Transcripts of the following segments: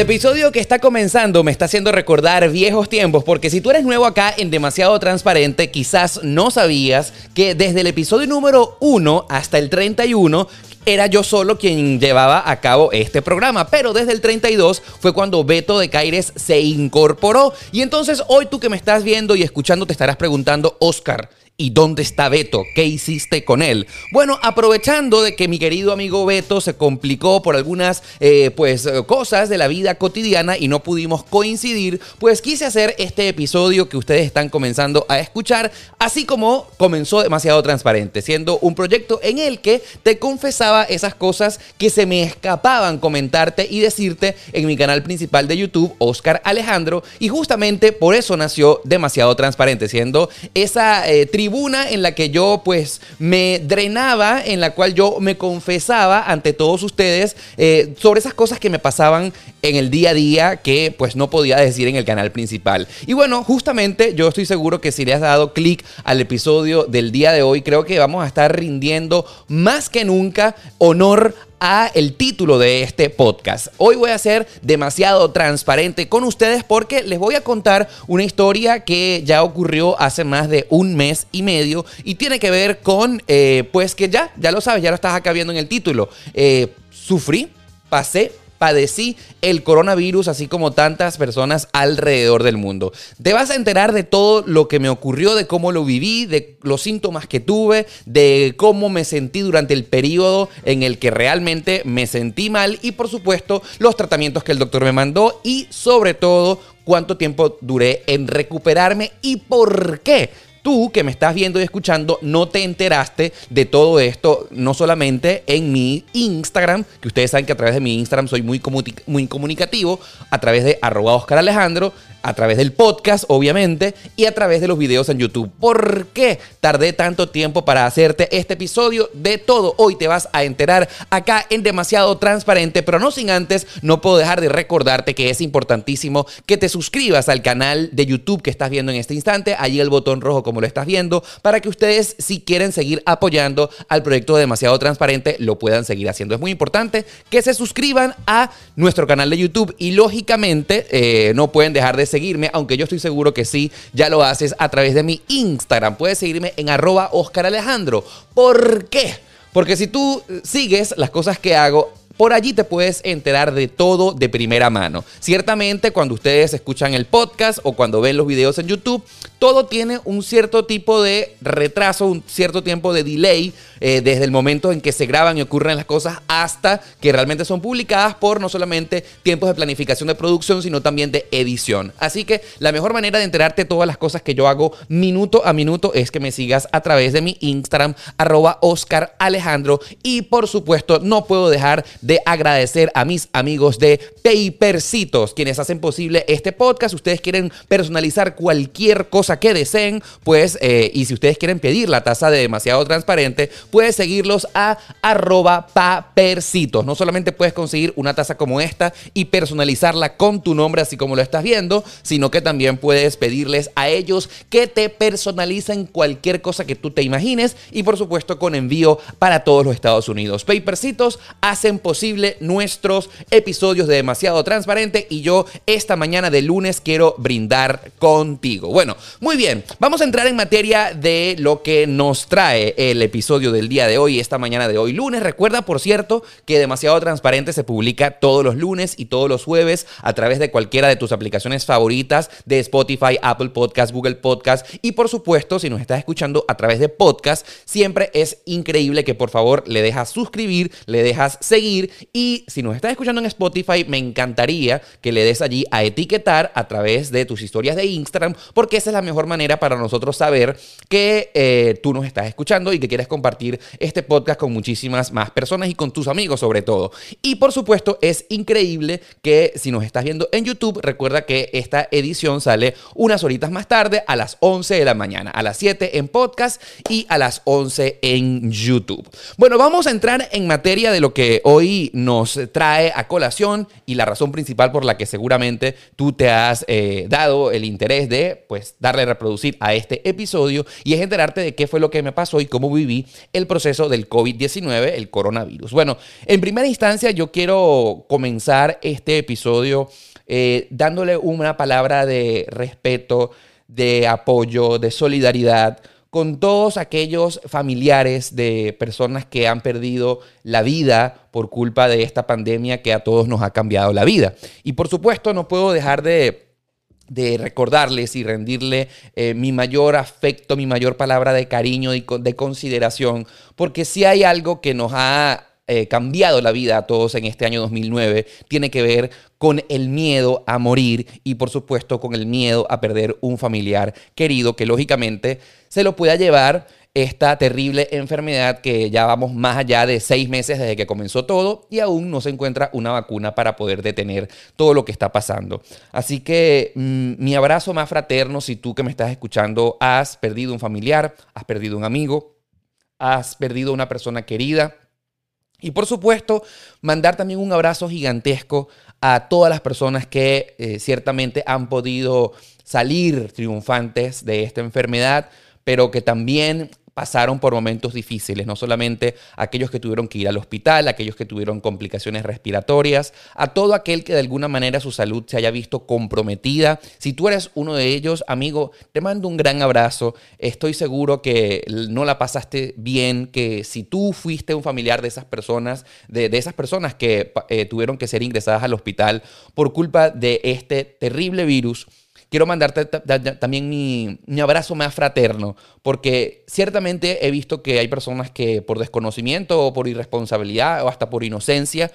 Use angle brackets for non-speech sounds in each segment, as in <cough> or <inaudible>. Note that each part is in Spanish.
El episodio que está comenzando me está haciendo recordar viejos tiempos, porque si tú eres nuevo acá en Demasiado Transparente, quizás no sabías que desde el episodio número 1 hasta el 31 era yo solo quien llevaba a cabo este programa, pero desde el 32 fue cuando Beto de Caires se incorporó. Y entonces hoy tú que me estás viendo y escuchando te estarás preguntando, Oscar, ¿Y dónde está Beto? ¿Qué hiciste con él? Bueno, aprovechando de que mi querido amigo Beto se complicó por algunas eh, pues, cosas de la vida cotidiana y no pudimos coincidir, pues quise hacer este episodio que ustedes están comenzando a escuchar, así como comenzó demasiado transparente, siendo un proyecto en el que te confesaba esas cosas que se me escapaban comentarte y decirte en mi canal principal de YouTube, Oscar Alejandro, y justamente por eso nació demasiado transparente, siendo esa eh, tribu en la que yo pues me drenaba, en la cual yo me confesaba ante todos ustedes eh, sobre esas cosas que me pasaban en el día a día que pues no podía decir en el canal principal. Y bueno, justamente yo estoy seguro que si le has dado clic al episodio del día de hoy, creo que vamos a estar rindiendo más que nunca honor a el título de este podcast. Hoy voy a ser demasiado transparente con ustedes porque les voy a contar una historia que ya ocurrió hace más de un mes y medio y tiene que ver con, eh, pues que ya, ya lo sabes, ya lo estás acá viendo en el título. Eh, sufrí, pasé padecí el coronavirus, así como tantas personas alrededor del mundo. Te vas a enterar de todo lo que me ocurrió, de cómo lo viví, de los síntomas que tuve, de cómo me sentí durante el periodo en el que realmente me sentí mal y por supuesto los tratamientos que el doctor me mandó y sobre todo cuánto tiempo duré en recuperarme y por qué tú que me estás viendo y escuchando no te enteraste de todo esto, no solamente en mi Instagram, que ustedes saben que a través de mi Instagram soy muy, muy comunicativo, a través de arroba Oscar Alejandro, a través del podcast, obviamente, y a través de los videos en YouTube. ¿Por qué tardé tanto tiempo para hacerte este episodio? De todo, hoy te vas a enterar acá en demasiado transparente, pero no sin antes, no puedo dejar de recordarte que es importantísimo que te suscribas al canal de YouTube que estás viendo en este instante, allí el botón rojo como lo estás viendo, para que ustedes si quieren seguir apoyando al proyecto de demasiado transparente, lo puedan seguir haciendo. Es muy importante que se suscriban a nuestro canal de YouTube y lógicamente eh, no pueden dejar de seguirme, aunque yo estoy seguro que sí, ya lo haces a través de mi Instagram. Puedes seguirme en arroba Oscar Alejandro. ¿Por qué? Porque si tú sigues las cosas que hago, por allí te puedes enterar de todo de primera mano. Ciertamente cuando ustedes escuchan el podcast o cuando ven los videos en YouTube, todo tiene un cierto tipo de retraso, un cierto tiempo de delay eh, desde el momento en que se graban y ocurren las cosas hasta que realmente son publicadas por no solamente tiempos de planificación de producción, sino también de edición. Así que la mejor manera de enterarte de todas las cosas que yo hago minuto a minuto es que me sigas a través de mi Instagram, arroba Oscar Alejandro. Y por supuesto, no puedo dejar de agradecer a mis amigos de Papercitos, quienes hacen posible este podcast. Ustedes quieren personalizar cualquier cosa que deseen, pues, eh, y si ustedes quieren pedir la taza de demasiado transparente, puedes seguirlos a arroba papercitos. No solamente puedes conseguir una taza como esta y personalizarla con tu nombre, así como lo estás viendo, sino que también puedes pedirles a ellos que te personalicen cualquier cosa que tú te imagines y por supuesto con envío para todos los Estados Unidos. Papercitos hacen posible nuestros episodios de demasiado transparente y yo esta mañana de lunes quiero brindar contigo. Bueno, muy bien, vamos a entrar en materia de lo que nos trae el episodio del día de hoy, esta mañana de hoy lunes. Recuerda, por cierto, que Demasiado Transparente se publica todos los lunes y todos los jueves a través de cualquiera de tus aplicaciones favoritas de Spotify, Apple Podcast, Google Podcast y por supuesto, si nos estás escuchando a través de podcast, siempre es increíble que por favor le dejas suscribir, le dejas seguir y si nos estás escuchando en Spotify, me encantaría que le des allí a etiquetar a través de tus historias de Instagram porque esa es la mejor manera para nosotros saber que eh, tú nos estás escuchando y que quieres compartir este podcast con muchísimas más personas y con tus amigos sobre todo. Y por supuesto, es increíble que si nos estás viendo en YouTube, recuerda que esta edición sale unas horitas más tarde, a las 11 de la mañana, a las 7 en podcast y a las 11 en YouTube. Bueno, vamos a entrar en materia de lo que hoy nos trae a colación y la razón principal por la que seguramente tú te has eh, dado el interés de pues darle a reproducir a este episodio y es enterarte de qué fue lo que me pasó y cómo viví el proceso del COVID-19, el coronavirus. Bueno, en primera instancia yo quiero comenzar este episodio eh, dándole una palabra de respeto, de apoyo, de solidaridad con todos aquellos familiares de personas que han perdido la vida por culpa de esta pandemia que a todos nos ha cambiado la vida. Y por supuesto no puedo dejar de recordarles y rendirle eh, mi mayor afecto, mi mayor palabra de cariño y de consideración, porque si hay algo que nos ha eh, cambiado la vida a todos en este año 2009 tiene que ver con el miedo a morir y por supuesto con el miedo a perder un familiar querido que lógicamente se lo pueda llevar esta terrible enfermedad que ya vamos más allá de seis meses desde que comenzó todo y aún no se encuentra una vacuna para poder detener todo lo que está pasando. Así que mm, mi abrazo más fraterno si tú que me estás escuchando has perdido un familiar, has perdido un amigo, has perdido una persona querida y por supuesto, mandar también un abrazo gigantesco a todas las personas que eh, ciertamente han podido salir triunfantes de esta enfermedad, pero que también pasaron por momentos difíciles, no solamente aquellos que tuvieron que ir al hospital, aquellos que tuvieron complicaciones respiratorias, a todo aquel que de alguna manera su salud se haya visto comprometida. Si tú eres uno de ellos, amigo, te mando un gran abrazo. Estoy seguro que no la pasaste bien, que si tú fuiste un familiar de esas personas, de, esas personas que eh, tuvieron que ser ingresadas al hospital por culpa de este terrible virus, quiero mandarte también mi, abrazo más fraterno, porque ciertamente he visto que hay personas que por desconocimiento o por irresponsabilidad o hasta por inocencia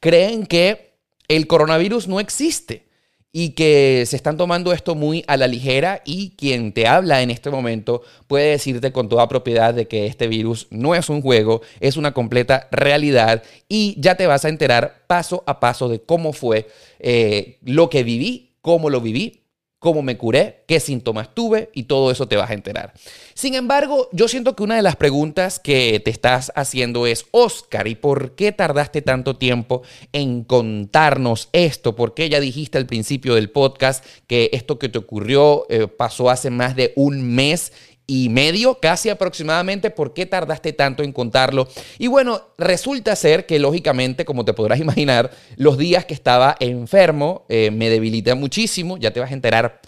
creen que el coronavirus no existe y que se están tomando esto muy a la ligera y quien te habla en este momento puede decirte con toda propiedad de que este virus no es un juego, es una completa realidad y ya te vas a enterar paso a paso de cómo fue eh, lo que viví, cómo lo viví cómo me curé, qué síntomas tuve y todo eso te vas a enterar. Sin embargo, yo siento que una de las preguntas que te estás haciendo es, Oscar, ¿y por qué tardaste tanto tiempo en contarnos esto? ¿Por qué ya dijiste al principio del podcast que esto que te ocurrió eh, pasó hace más de un mes y medio, casi aproximadamente. ¿Por qué tardaste tanto en contarlo? Y bueno, resulta ser que lógicamente, como te podrás <laughs> imaginar, los días que estaba enfermo eh, me debilité muchísimo. Ya te vas a enterar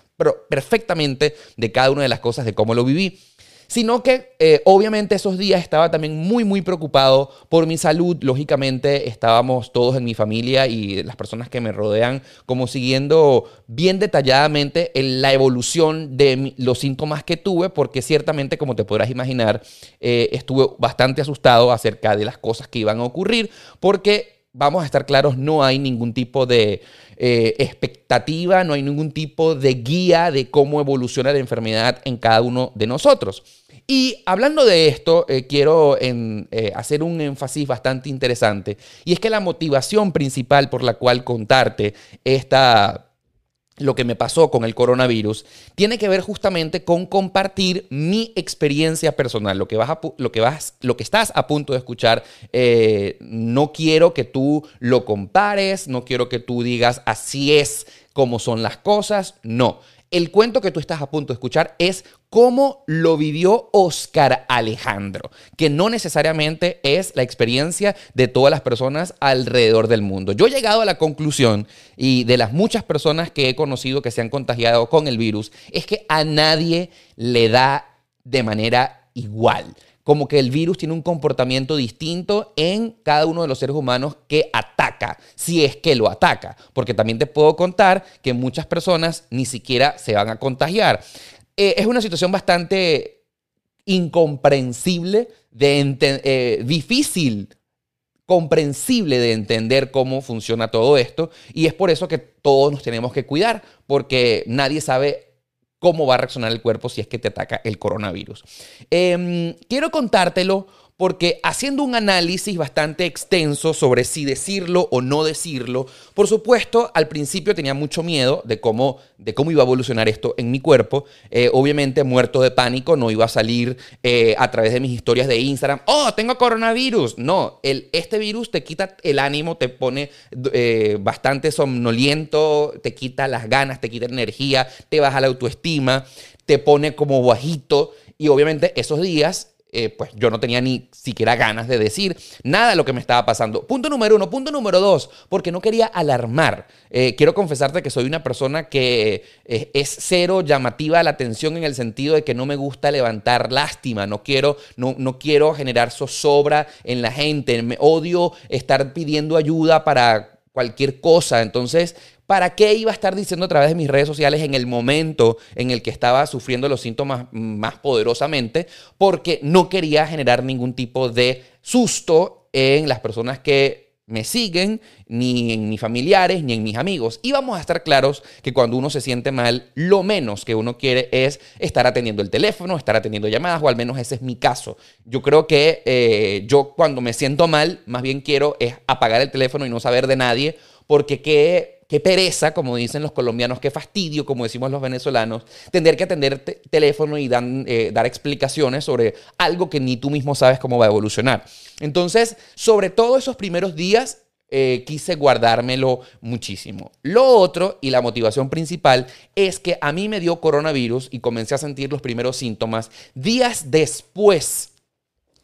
perfectamente de cada una de las cosas, de cómo lo viví sino que eh, obviamente esos días estaba también muy, muy preocupado por mi salud. Lógicamente estábamos todos en mi familia y las personas que me rodean como siguiendo bien detalladamente la evolución de los síntomas que tuve, porque ciertamente, como te podrás imaginar, eh, estuve bastante asustado acerca de las cosas que iban a ocurrir, porque vamos a estar claros, no hay ningún tipo de eh, expectativa, no hay ningún tipo de guía de cómo evoluciona la enfermedad en cada uno de nosotros. Y hablando de esto, eh, quiero eh, hacer un énfasis bastante interesante, y es que la motivación principal por la cual contarte esta lo que me pasó con el coronavirus, tiene que ver justamente con compartir mi experiencia personal. Lo que, vas lo que, vas, lo que estás a punto de escuchar, eh, no quiero que tú lo compares, no quiero que tú digas así es como son las cosas, no. El cuento que tú estás a punto de escuchar es cómo lo vivió Oscar Alejandro, que no necesariamente es la experiencia de todas las personas alrededor del mundo. Yo he llegado a la conclusión, y de las muchas personas que he conocido que se han contagiado con el virus, es que a nadie le da de manera igual como que el virus tiene un comportamiento distinto en cada uno de los seres humanos que ataca, si es que lo ataca. Porque también te puedo contar que muchas personas ni siquiera se van a contagiar. Eh, es una situación bastante incomprensible, de eh, difícil comprensible de entender cómo funciona todo esto y es por eso que todos nos tenemos que cuidar porque nadie sabe cómo va a reaccionar el cuerpo si es que te ataca el coronavirus. Em, quiero contártelo porque haciendo un análisis bastante extenso sobre si decirlo o no decirlo, por supuesto, al principio tenía mucho miedo de cómo, de cómo iba a evolucionar esto en mi cuerpo. Eh, obviamente, muerto de pánico, no iba a salir eh, a través de mis historias de Instagram, oh, tengo coronavirus. No, el, este virus te quita el ánimo, te pone eh, bastante somnoliento, te quita las ganas, te quita energía, te baja la autoestima, te pone como bajito y obviamente esos días eh, pues yo no tenía ni siquiera ganas de decir nada de lo que me estaba pasando. Punto número uno. Punto número dos, porque no quería alarmar. Eh, quiero confesarte que soy una persona que eh, es cero llamativa a la atención en el sentido de que no me gusta levantar lástima, no quiero, no, no quiero generar zozobra en la gente, me odio estar pidiendo ayuda para cualquier cosa. Entonces, ¿Para qué iba a estar diciendo a través de mis redes sociales en el momento en el que estaba sufriendo los síntomas más poderosamente? Porque no quería generar ningún tipo de susto en las personas que me siguen, ni en mis familiares, ni en mis amigos. Y vamos a estar claros que cuando uno se siente mal, lo menos que uno quiere es estar atendiendo el teléfono, estar atendiendo llamadas, o al menos ese es mi caso. Yo creo que eh, yo cuando me siento mal, más bien quiero es apagar el teléfono y no saber de nadie, porque qué qué pereza, como dicen los colombianos, qué fastidio, como decimos los venezolanos, tener que atender teléfono y eh, dar explicaciones sobre algo que ni tú mismo sabes cómo va a evolucionar. Entonces, sobre todo esos primeros días, eh, quise guardármelo muchísimo. Lo otro y la motivación principal es que a mí me dio coronavirus y comencé a sentir los primeros síntomas días después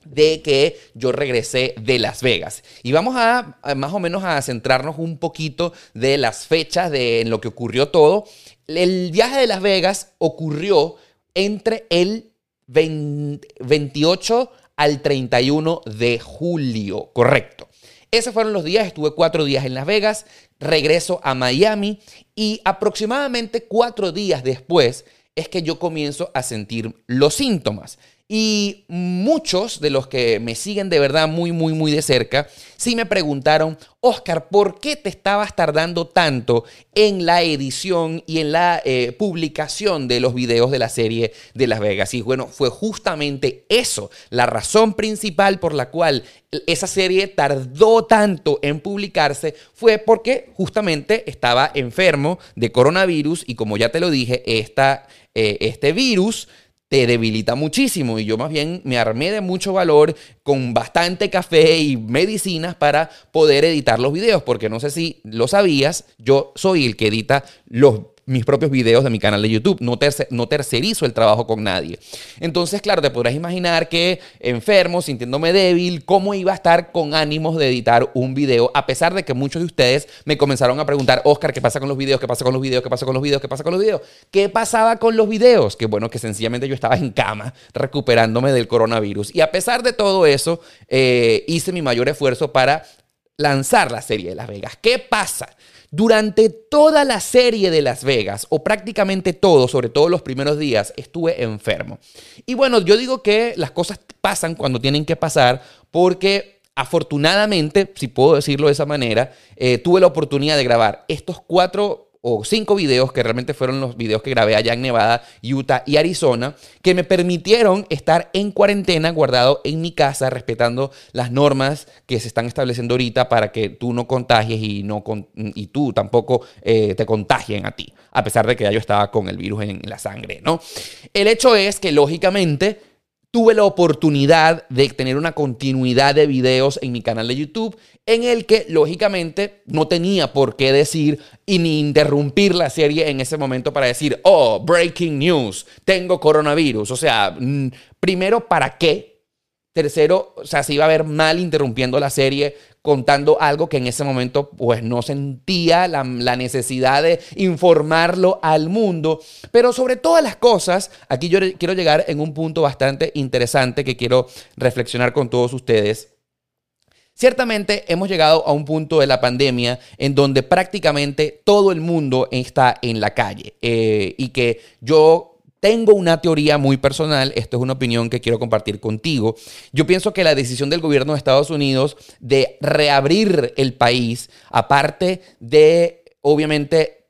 de que yo regresé de Las Vegas. Y vamos a, más o menos a centrarnos un poquito de las fechas de en lo que ocurrió todo. El viaje de Las Vegas ocurrió entre el 28 al 31 de julio, correcto. Esos fueron los días, estuve cuatro días en Las Vegas, regreso a Miami y aproximadamente cuatro días después es que yo comienzo a sentir los síntomas. Y muchos de los que me siguen de verdad muy, muy, muy de cerca, sí me preguntaron, Oscar, ¿por qué te estabas tardando tanto en la edición y en la eh, publicación de los videos de la serie de Las Vegas? Y bueno, fue justamente eso, la razón principal por la cual esa serie tardó tanto en publicarse fue porque justamente estaba enfermo de coronavirus y como ya te lo dije, esta, eh, este virus te debilita muchísimo. Y yo más bien me armé de mucho valor con bastante café y medicinas para poder editar los videos, porque no sé si lo sabías, yo soy el que edita los mis propios videos de mi canal de YouTube, no, no tercerizo el trabajo con nadie. Entonces, claro, te podrás imaginar que enfermo, sintiéndome débil, cómo iba a estar con ánimos de editar un video, a pesar de que muchos de ustedes me comenzaron a preguntar, Oscar, ¿qué pasa con los videos? ¿Qué pasa con los videos? ¿Qué pasa con los videos? ¿Qué pasa con los videos? ¿Qué pasaba con los videos? Que bueno, que sencillamente yo estaba en cama recuperándome del coronavirus. Y a pesar de todo eso, eh, hice mi mayor esfuerzo para lanzar la serie de Las Vegas. ¿Qué pasa? Durante toda la serie de Las Vegas, o prácticamente todo, sobre todo los primeros días, estuve enfermo. Y bueno, yo digo que las cosas pasan cuando tienen que pasar porque afortunadamente, si puedo decirlo de esa manera, eh, tuve la oportunidad de grabar estos cuatro o cinco videos que realmente fueron los videos que grabé allá en Nevada, Utah y Arizona, que me permitieron estar en cuarentena, guardado en mi casa, respetando las normas que se están estableciendo ahorita para que tú no contagies y, no y tú tampoco eh, te contagien a ti, a pesar de que ya yo estaba con el virus en la sangre, ¿no? El hecho es que, lógicamente, tuve la oportunidad de tener una continuidad de videos en mi canal de YouTube en el que lógicamente no tenía por qué decir y ni interrumpir la serie en ese momento para decir, oh, breaking news, tengo coronavirus. O sea, primero, ¿para qué? Tercero, o sea, se iba a ver mal interrumpiendo la serie contando algo que en ese momento pues no sentía la, necesidad de informarlo al mundo. Pero sobre todas las cosas, aquí yo quiero llegar en un punto bastante interesante que quiero reflexionar con todos ustedes. Ciertamente hemos llegado a un punto de la pandemia en donde prácticamente todo el mundo está en la calle eh, y que yo tengo una teoría muy personal, esto es una opinión que quiero compartir contigo. Yo pienso que la decisión del gobierno de Estados Unidos de reabrir el país, aparte de, obviamente,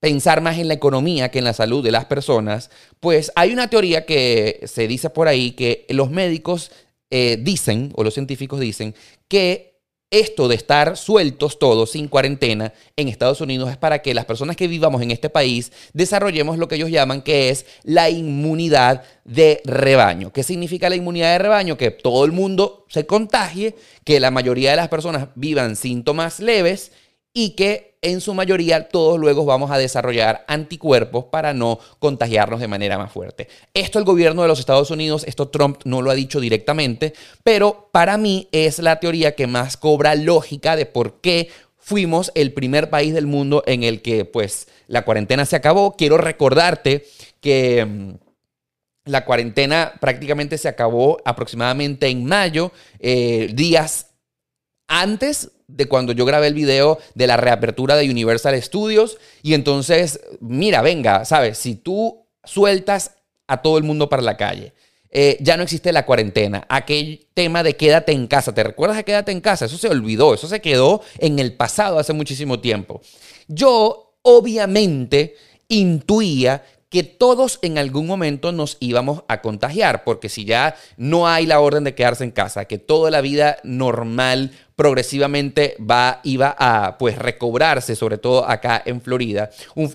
pensar más en la economía que en la salud de las personas, pues hay una teoría que se dice por ahí que los médicos eh, dicen, o los científicos dicen, que esto de estar sueltos todos sin cuarentena en Estados Unidos es para que las personas que vivamos en este país desarrollemos lo que ellos llaman que es la inmunidad de rebaño. ¿Qué significa la inmunidad de rebaño? Que todo el mundo se contagie, que la mayoría de las personas vivan síntomas leves y que en su mayoría todos luego vamos a desarrollar anticuerpos para no contagiarnos de manera más fuerte. Esto el gobierno de los Estados Unidos, esto Trump no lo ha dicho directamente, pero para mí es la teoría que más cobra lógica de por qué fuimos el primer país del mundo en el que pues la cuarentena se acabó. Quiero recordarte que mm, la cuarentena prácticamente se acabó aproximadamente en mayo, eh, días antes de cuando yo grabé el video de la reapertura de Universal Studios. Y entonces, mira, venga, ¿sabes? Si tú sueltas a todo el mundo para la calle, eh, ya no existe la cuarentena. Aquel tema de quédate en casa, ¿te recuerdas de quédate en casa? Eso se olvidó, eso se quedó en el pasado hace muchísimo tiempo. Yo, obviamente, intuía que todos en algún momento nos íbamos a contagiar, porque si ya no hay la orden de quedarse en casa, que toda la vida normal progresivamente va, iba a pues recobrarse, sobre todo acá en Florida.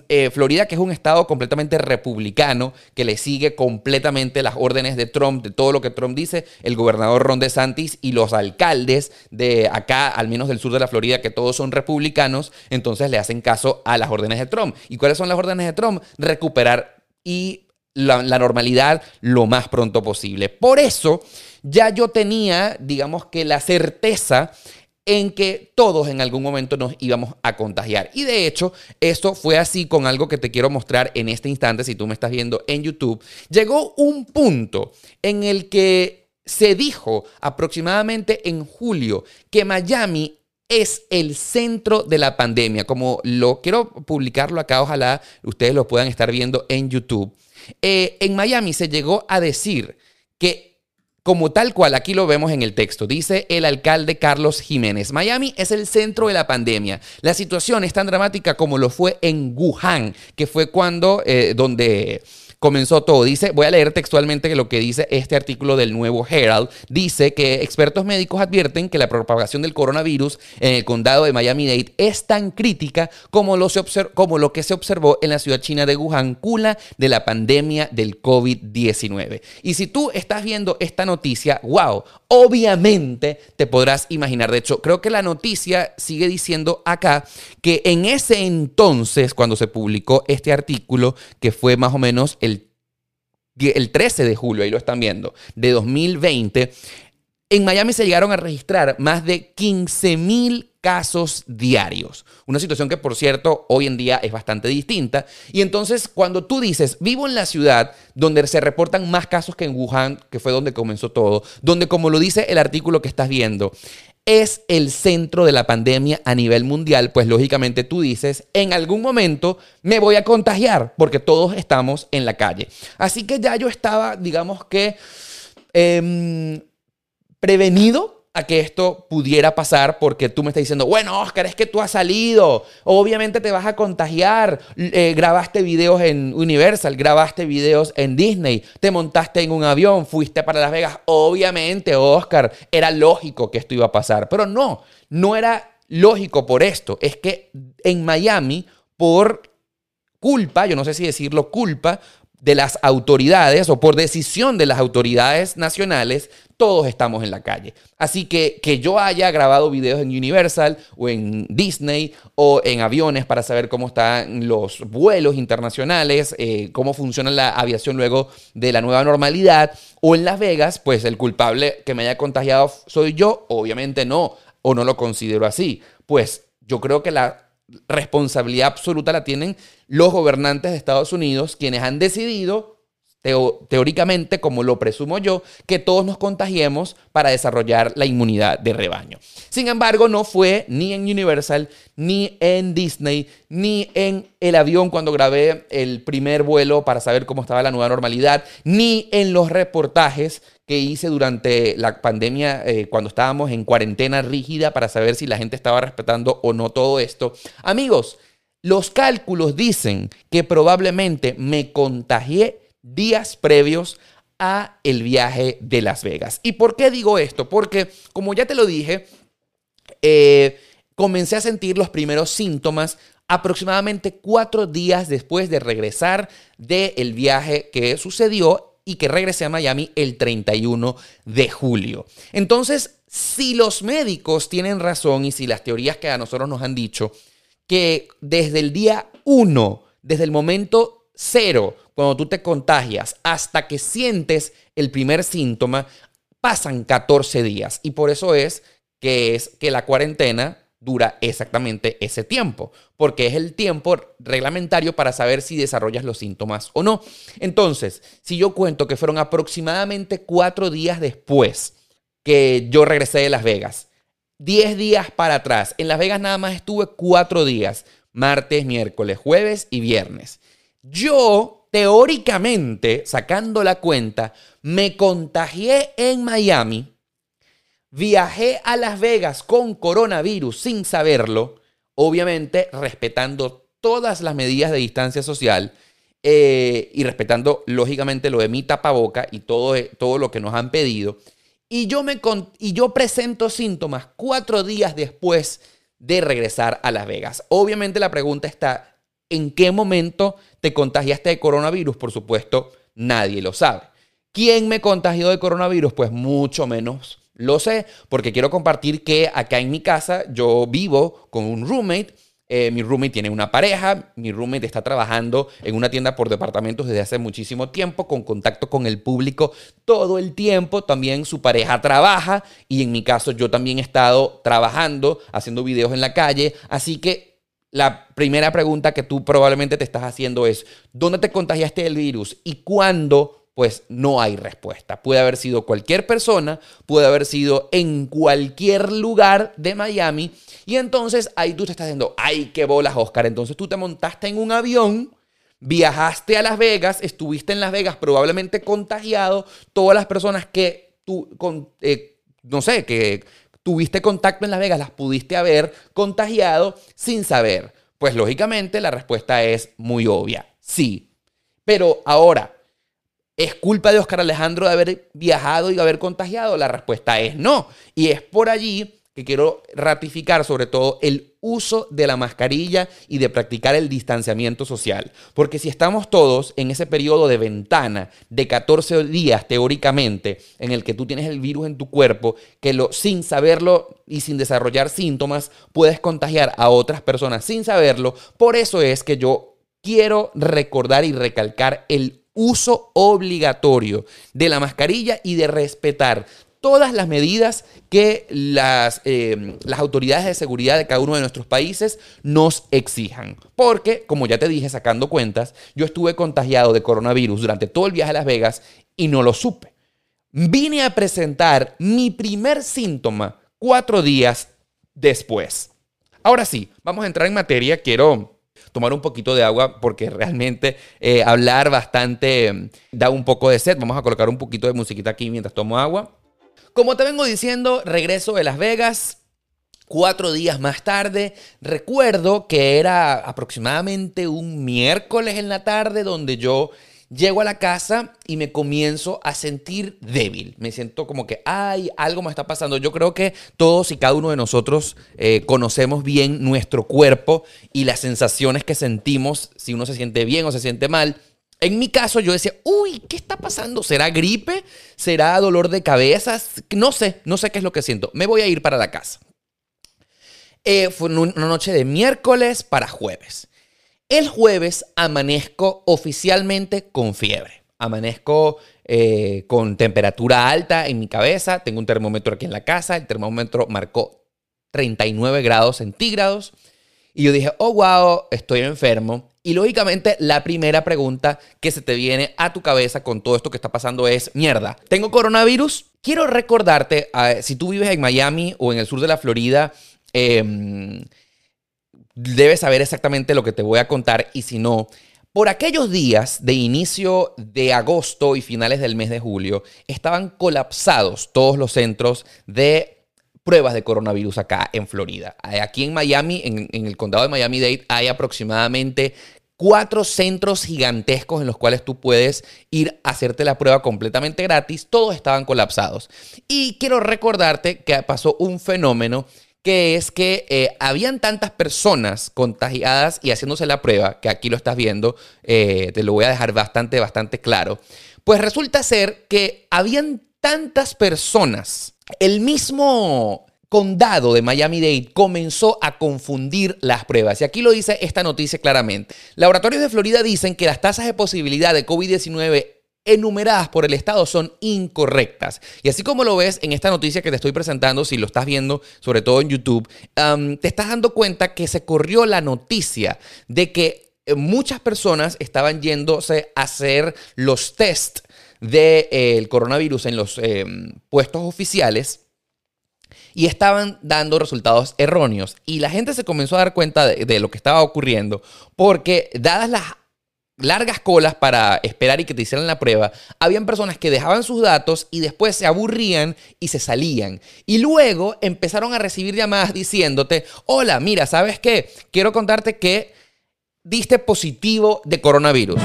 Eh, Florida que es un estado completamente republicano, que le sigue completamente las órdenes de Trump, de todo lo que Trump dice, el gobernador Ron DeSantis y los alcaldes de acá, al menos del sur de la Florida, que todos son republicanos, entonces le hacen caso a las órdenes de Trump. ¿Y cuáles son las órdenes de Trump? Recuperar y la, normalidad lo más pronto posible. Por eso ya yo tenía, digamos que la certeza en que todos en algún momento nos íbamos a contagiar. Y de hecho, esto fue así con algo que te quiero mostrar en este instante, si tú me estás viendo en YouTube. Llegó un punto en el que se dijo aproximadamente en julio que Miami es el centro de la pandemia. Como lo quiero publicarlo acá, ojalá ustedes lo puedan estar viendo en YouTube. Eh, en Miami se llegó a decir que como tal cual, aquí lo vemos en el texto, dice el alcalde Carlos Jiménez, Miami es el centro de la pandemia. La situación es tan dramática como lo fue en Wuhan, que fue cuando, eh, donde comenzó todo. Dice, voy a leer textualmente lo que dice este artículo del nuevo Herald. Dice que expertos médicos advierten que la propagación del coronavirus en el condado de Miami-Dade es tan crítica como lo, como lo que se observó en la ciudad china de Wuhan, de la pandemia del COVID-19. Y si tú estás viendo esta noticia, wow, obviamente te podrás imaginar. De hecho, creo que la noticia sigue diciendo acá que en ese entonces, cuando se publicó este artículo, que fue más o menos el el 13 de julio, ahí lo están viendo, de 2020, en Miami se llegaron a registrar más de 15 mil casos diarios. Una situación que, por cierto, hoy en día es bastante distinta. Y entonces, cuando tú dices, vivo en la ciudad donde se reportan más casos que en Wuhan, que fue donde comenzó todo, donde, como lo dice el artículo que estás viendo, es el centro de la pandemia a nivel mundial, pues lógicamente tú dices, en algún momento me voy a contagiar, porque todos estamos en la calle. Así que ya yo estaba, digamos que, em, prevenido a que esto pudiera pasar porque tú me estás diciendo, bueno, Oscar, es que tú has salido, obviamente te vas a contagiar, eh, grabaste videos en Universal, grabaste videos en Disney, te montaste en un avión, fuiste para Las Vegas, obviamente, Oscar, era lógico que esto iba a pasar, pero no, no era lógico por esto, es que en Miami, por culpa, yo no sé si decirlo culpa, de las autoridades o por decisión de las autoridades nacionales, todos estamos en la calle. Así que que yo haya grabado videos en Universal o en Disney o en aviones para saber cómo están los vuelos internacionales, eh, cómo funciona la aviación luego de la nueva normalidad, o en Las Vegas, pues el culpable que me haya contagiado soy yo, obviamente no, o no lo considero así. Pues yo creo que la responsabilidad absoluta la tienen los gobernantes de Estados Unidos, quienes han decidido, teóricamente, como lo presumo yo, que todos nos contagiemos para desarrollar la inmunidad de rebaño. Sin embargo, no fue ni en Universal, ni en Disney, ni en el avión cuando grabé el primer vuelo para saber cómo estaba la nueva normalidad, ni en los reportajes que hice durante la pandemia eh, cuando estábamos en cuarentena rígida para saber si la gente estaba respetando o no todo esto. Amigos, los cálculos dicen que probablemente me contagié días previos a el viaje de Las Vegas. ¿Y por qué digo esto? Porque, como ya te lo dije, eh, comencé a sentir los primeros síntomas aproximadamente cuatro días después de regresar del viaje que sucedió y que regresé a Miami el 31 de julio. Entonces, si los médicos tienen razón y si las teorías que a nosotros nos han dicho que desde el día 1, desde el momento cero, cuando tú te contagias, hasta que sientes el primer síntoma, pasan 14 días. Y por eso es que es que la cuarentena dura exactamente ese tiempo, porque es el tiempo reglamentario para saber si desarrollas los síntomas o no. Entonces, si yo cuento que fueron aproximadamente cuatro días después que yo regresé de Las Vegas, diez días para atrás, en Las Vegas nada más estuve cuatro días, martes, miércoles, jueves y viernes. Yo, teóricamente, sacando la cuenta, me contagié en Miami Viajé a Las Vegas con coronavirus sin saberlo, obviamente respetando todas las medidas de distancia social eh, y respetando lógicamente lo de mi tapaboca y todo, todo lo que nos han pedido. Y yo, me y yo presento síntomas cuatro días después de regresar a Las Vegas. Obviamente la pregunta está, ¿en qué momento te contagiaste de coronavirus? Por supuesto, nadie lo sabe. ¿Quién me contagió de coronavirus? Pues mucho menos lo sé porque quiero compartir que acá en mi casa yo vivo con un roommate. Eh, mi roommate tiene una pareja, mi roommate está trabajando en una tienda por departamentos desde hace muchísimo tiempo, con contacto con el público todo el tiempo. También su pareja trabaja y en mi caso yo también he estado trabajando, haciendo videos en la calle. Así que la primera pregunta que tú probablemente te estás haciendo es, ¿dónde te contagiaste del virus y cuándo pues no hay respuesta. Puede haber sido cualquier persona, puede haber sido en cualquier lugar de Miami. Y entonces ahí tú te estás diciendo, ay, qué bolas, Oscar. Entonces tú te montaste en un avión, viajaste a Las Vegas, estuviste en Las Vegas probablemente contagiado. Todas las personas que tú, con, eh, no sé, que tuviste contacto en Las Vegas, las pudiste haber contagiado sin saber. Pues lógicamente la respuesta es muy obvia, sí. Pero ahora, ¿Es culpa de Oscar Alejandro de haber viajado y de haber contagiado? La respuesta es no. Y es por allí que quiero ratificar sobre todo el uso de la mascarilla y de practicar el distanciamiento social. Porque si estamos todos en ese periodo de ventana de 14 días teóricamente en el que tú tienes el virus en tu cuerpo, que lo, sin saberlo y sin desarrollar síntomas puedes contagiar a otras personas sin saberlo, por eso es que yo quiero recordar y recalcar el uso obligatorio de la mascarilla y de respetar todas las medidas que las, eh, las, autoridades de seguridad de cada uno de nuestros países nos exijan. Porque, como ya te dije, sacando cuentas, yo estuve contagiado de coronavirus durante todo el viaje a Las Vegas y no lo supe. Vine a presentar mi primer síntoma cuatro días después. Ahora sí, vamos a entrar en materia. Quiero tomar un poquito de agua porque realmente eh, hablar bastante mm, da un poco de sed. Vamos a colocar un poquito de musiquita aquí mientras tomo agua. Como te vengo diciendo, regreso de Las Vegas. Cuatro días más tarde, recuerdo que era aproximadamente un miércoles en la tarde donde yo Llego a la casa y me comienzo a sentir débil. Me siento como que, ay, algo me está pasando. Yo creo que todos y cada uno de nosotros eh, conocemos bien nuestro cuerpo y las sensaciones que sentimos si uno se siente bien o se siente mal. En mi caso yo decía, uy, ¿qué está pasando? ¿Será gripe? ¿Será dolor de cabeza? No sé, no sé qué es lo que siento. Me voy a ir para la casa. Eh, fue una noche de miércoles para jueves. El jueves amanezco oficialmente con fiebre. Amanezco eh, con temperatura alta en mi cabeza. Tengo un termómetro aquí en la casa. El termómetro marcó 39 grados centígrados. Y yo dije, oh, wow, estoy enfermo. Y lógicamente la primera pregunta que se te viene a tu cabeza con todo esto que está pasando es, mierda, ¿tengo coronavirus? Quiero recordarte, si tú vives en Miami o en el sur de la Florida, eh, debes saber exactamente lo que te voy a contar y si no, por aquellos días de inicio de agosto y finales del mes de julio, estaban colapsados todos los centros de pruebas de coronavirus acá en Florida. Aquí en Miami, en, el condado de Miami-Dade, hay aproximadamente cuatro centros gigantescos en los cuales tú puedes ir a hacerte la prueba completamente gratis. Todos estaban colapsados. Y quiero recordarte que pasó un fenómeno que es que eh, habían tantas personas contagiadas y haciéndose la prueba, que aquí lo estás viendo, eh, te lo voy a dejar bastante, bastante claro, pues resulta ser que habían tantas personas, el mismo condado de Miami-Dade comenzó a confundir las pruebas. Y aquí lo dice esta noticia claramente. Laboratorios de Florida dicen que las tasas de posibilidad de COVID-19 enumeradas por el Estado son incorrectas. Y así como lo ves en esta noticia que te estoy presentando, si lo estás viendo, sobre todo en YouTube, te estás dando cuenta que se corrió la noticia de que eh, muchas personas estaban yéndose a hacer los test del eh, coronavirus en los em, puestos oficiales y estaban dando resultados erróneos. Y la gente se comenzó a dar cuenta de, de, lo que estaba ocurriendo porque dadas las largas colas para esperar y que te hicieran la prueba, habían personas que dejaban sus datos y después se aburrían y se salían. Y luego empezaron a recibir llamadas diciéndote, hola, mira, ¿sabes qué? Quiero contarte que diste positivo de coronavirus.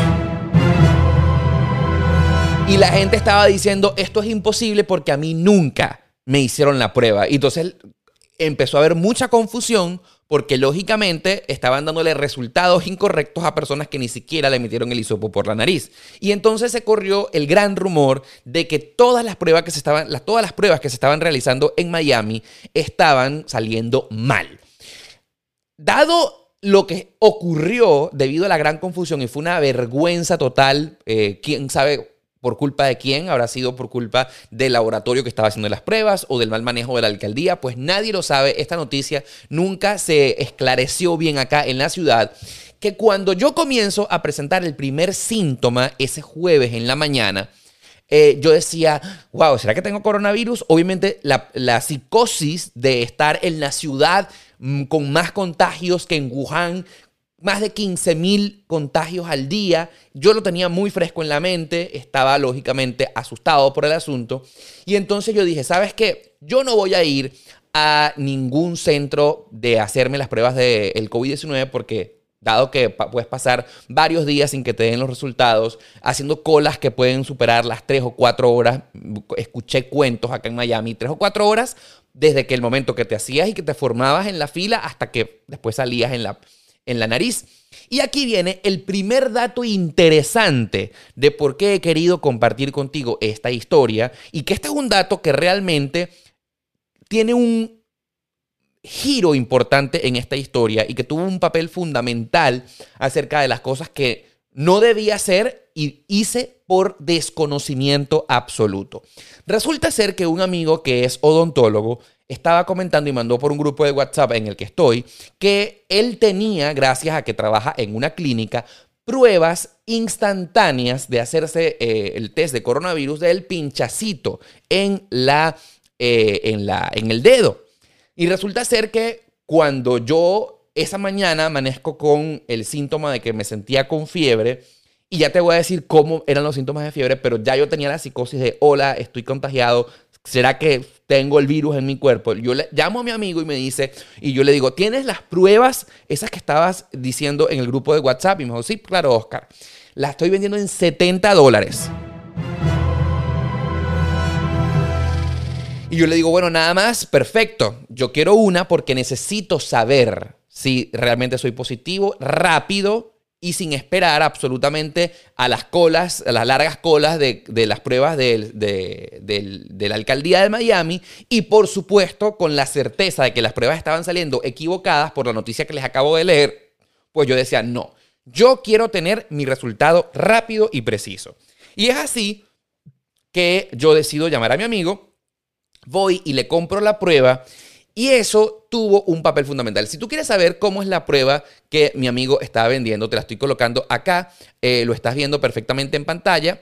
Y la gente estaba diciendo, esto es imposible porque a mí nunca me hicieron la prueba. Y entonces empezó a haber mucha confusión porque lógicamente estaban dándole resultados incorrectos a personas que ni siquiera le metieron el hisopo por la nariz. Y entonces se corrió el gran rumor de que todas las pruebas que se estaban, todas las pruebas que se estaban realizando en Miami estaban saliendo mal. Dado lo que ocurrió debido a la gran confusión y fue una vergüenza total, eh, quién sabe ¿Por culpa de quién? ¿Habrá sido por culpa del laboratorio que estaba haciendo las pruebas o del mal manejo de la alcaldía? Pues nadie lo sabe. Esta noticia nunca se esclareció bien acá en la ciudad. Que cuando yo comienzo a presentar el primer síntoma ese jueves en la mañana, eh, yo decía, wow, ¿será que tengo coronavirus? Obviamente la, la psicosis de estar en la ciudad mm, con más contagios que en Wuhan, más de 15 mil contagios al día. Yo lo tenía muy fresco en la mente, estaba lógicamente asustado por el asunto. Y entonces yo dije, ¿sabes qué? Yo no voy a ir a ningún centro de hacerme las pruebas del COVID-19 porque dado que puedes pasar varios días sin que te den los resultados, haciendo colas que pueden superar las tres o cuatro horas. Escuché cuentos acá en Miami, tres o cuatro horas desde que el momento que te hacías y que te formabas en la fila hasta que después salías en la, en la nariz. Y aquí viene el primer dato interesante de por qué he querido compartir contigo esta historia y que este es un dato que realmente tiene un giro importante en esta historia y que tuvo un papel fundamental acerca de las cosas que no debía hacer y hice por desconocimiento absoluto. Resulta ser que un amigo que es odontólogo estaba comentando y mandó por un grupo de WhatsApp en el que estoy que él tenía, gracias a que trabaja en una clínica, pruebas instantáneas de hacerse eh, el test de coronavirus del pinchacito en, la, eh, en, la, en el dedo. Y resulta ser que cuando yo esa mañana amanezco con el síntoma de que me sentía con fiebre, y ya te voy a decir cómo eran los síntomas de fiebre, pero ya yo tenía la psicosis de, hola, estoy contagiado, ¿será que tengo el virus en mi cuerpo? Yo le llamo a mi amigo y me dice, y yo le digo, ¿tienes las pruebas esas que estabas diciendo en el grupo de WhatsApp? Y me dijo, sí, claro, Oscar. Las estoy vendiendo en 70 dólares. Y yo le digo, bueno, nada más, perfecto. Yo quiero una porque necesito saber si realmente soy positivo, rápido, y sin esperar absolutamente a las colas, a las largas colas de, las pruebas de, de, la alcaldía de Miami y por supuesto con la certeza de que las pruebas estaban saliendo equivocadas por la noticia que les acabo de leer, pues yo decía, no, yo quiero tener mi resultado rápido y preciso. Y es así que yo decido llamar a mi amigo, voy y le compro la prueba y eso tuvo un papel fundamental. Si tú quieres saber cómo es la prueba que mi amigo estaba vendiendo, te la estoy colocando acá, eh, lo estás viendo perfectamente en pantalla.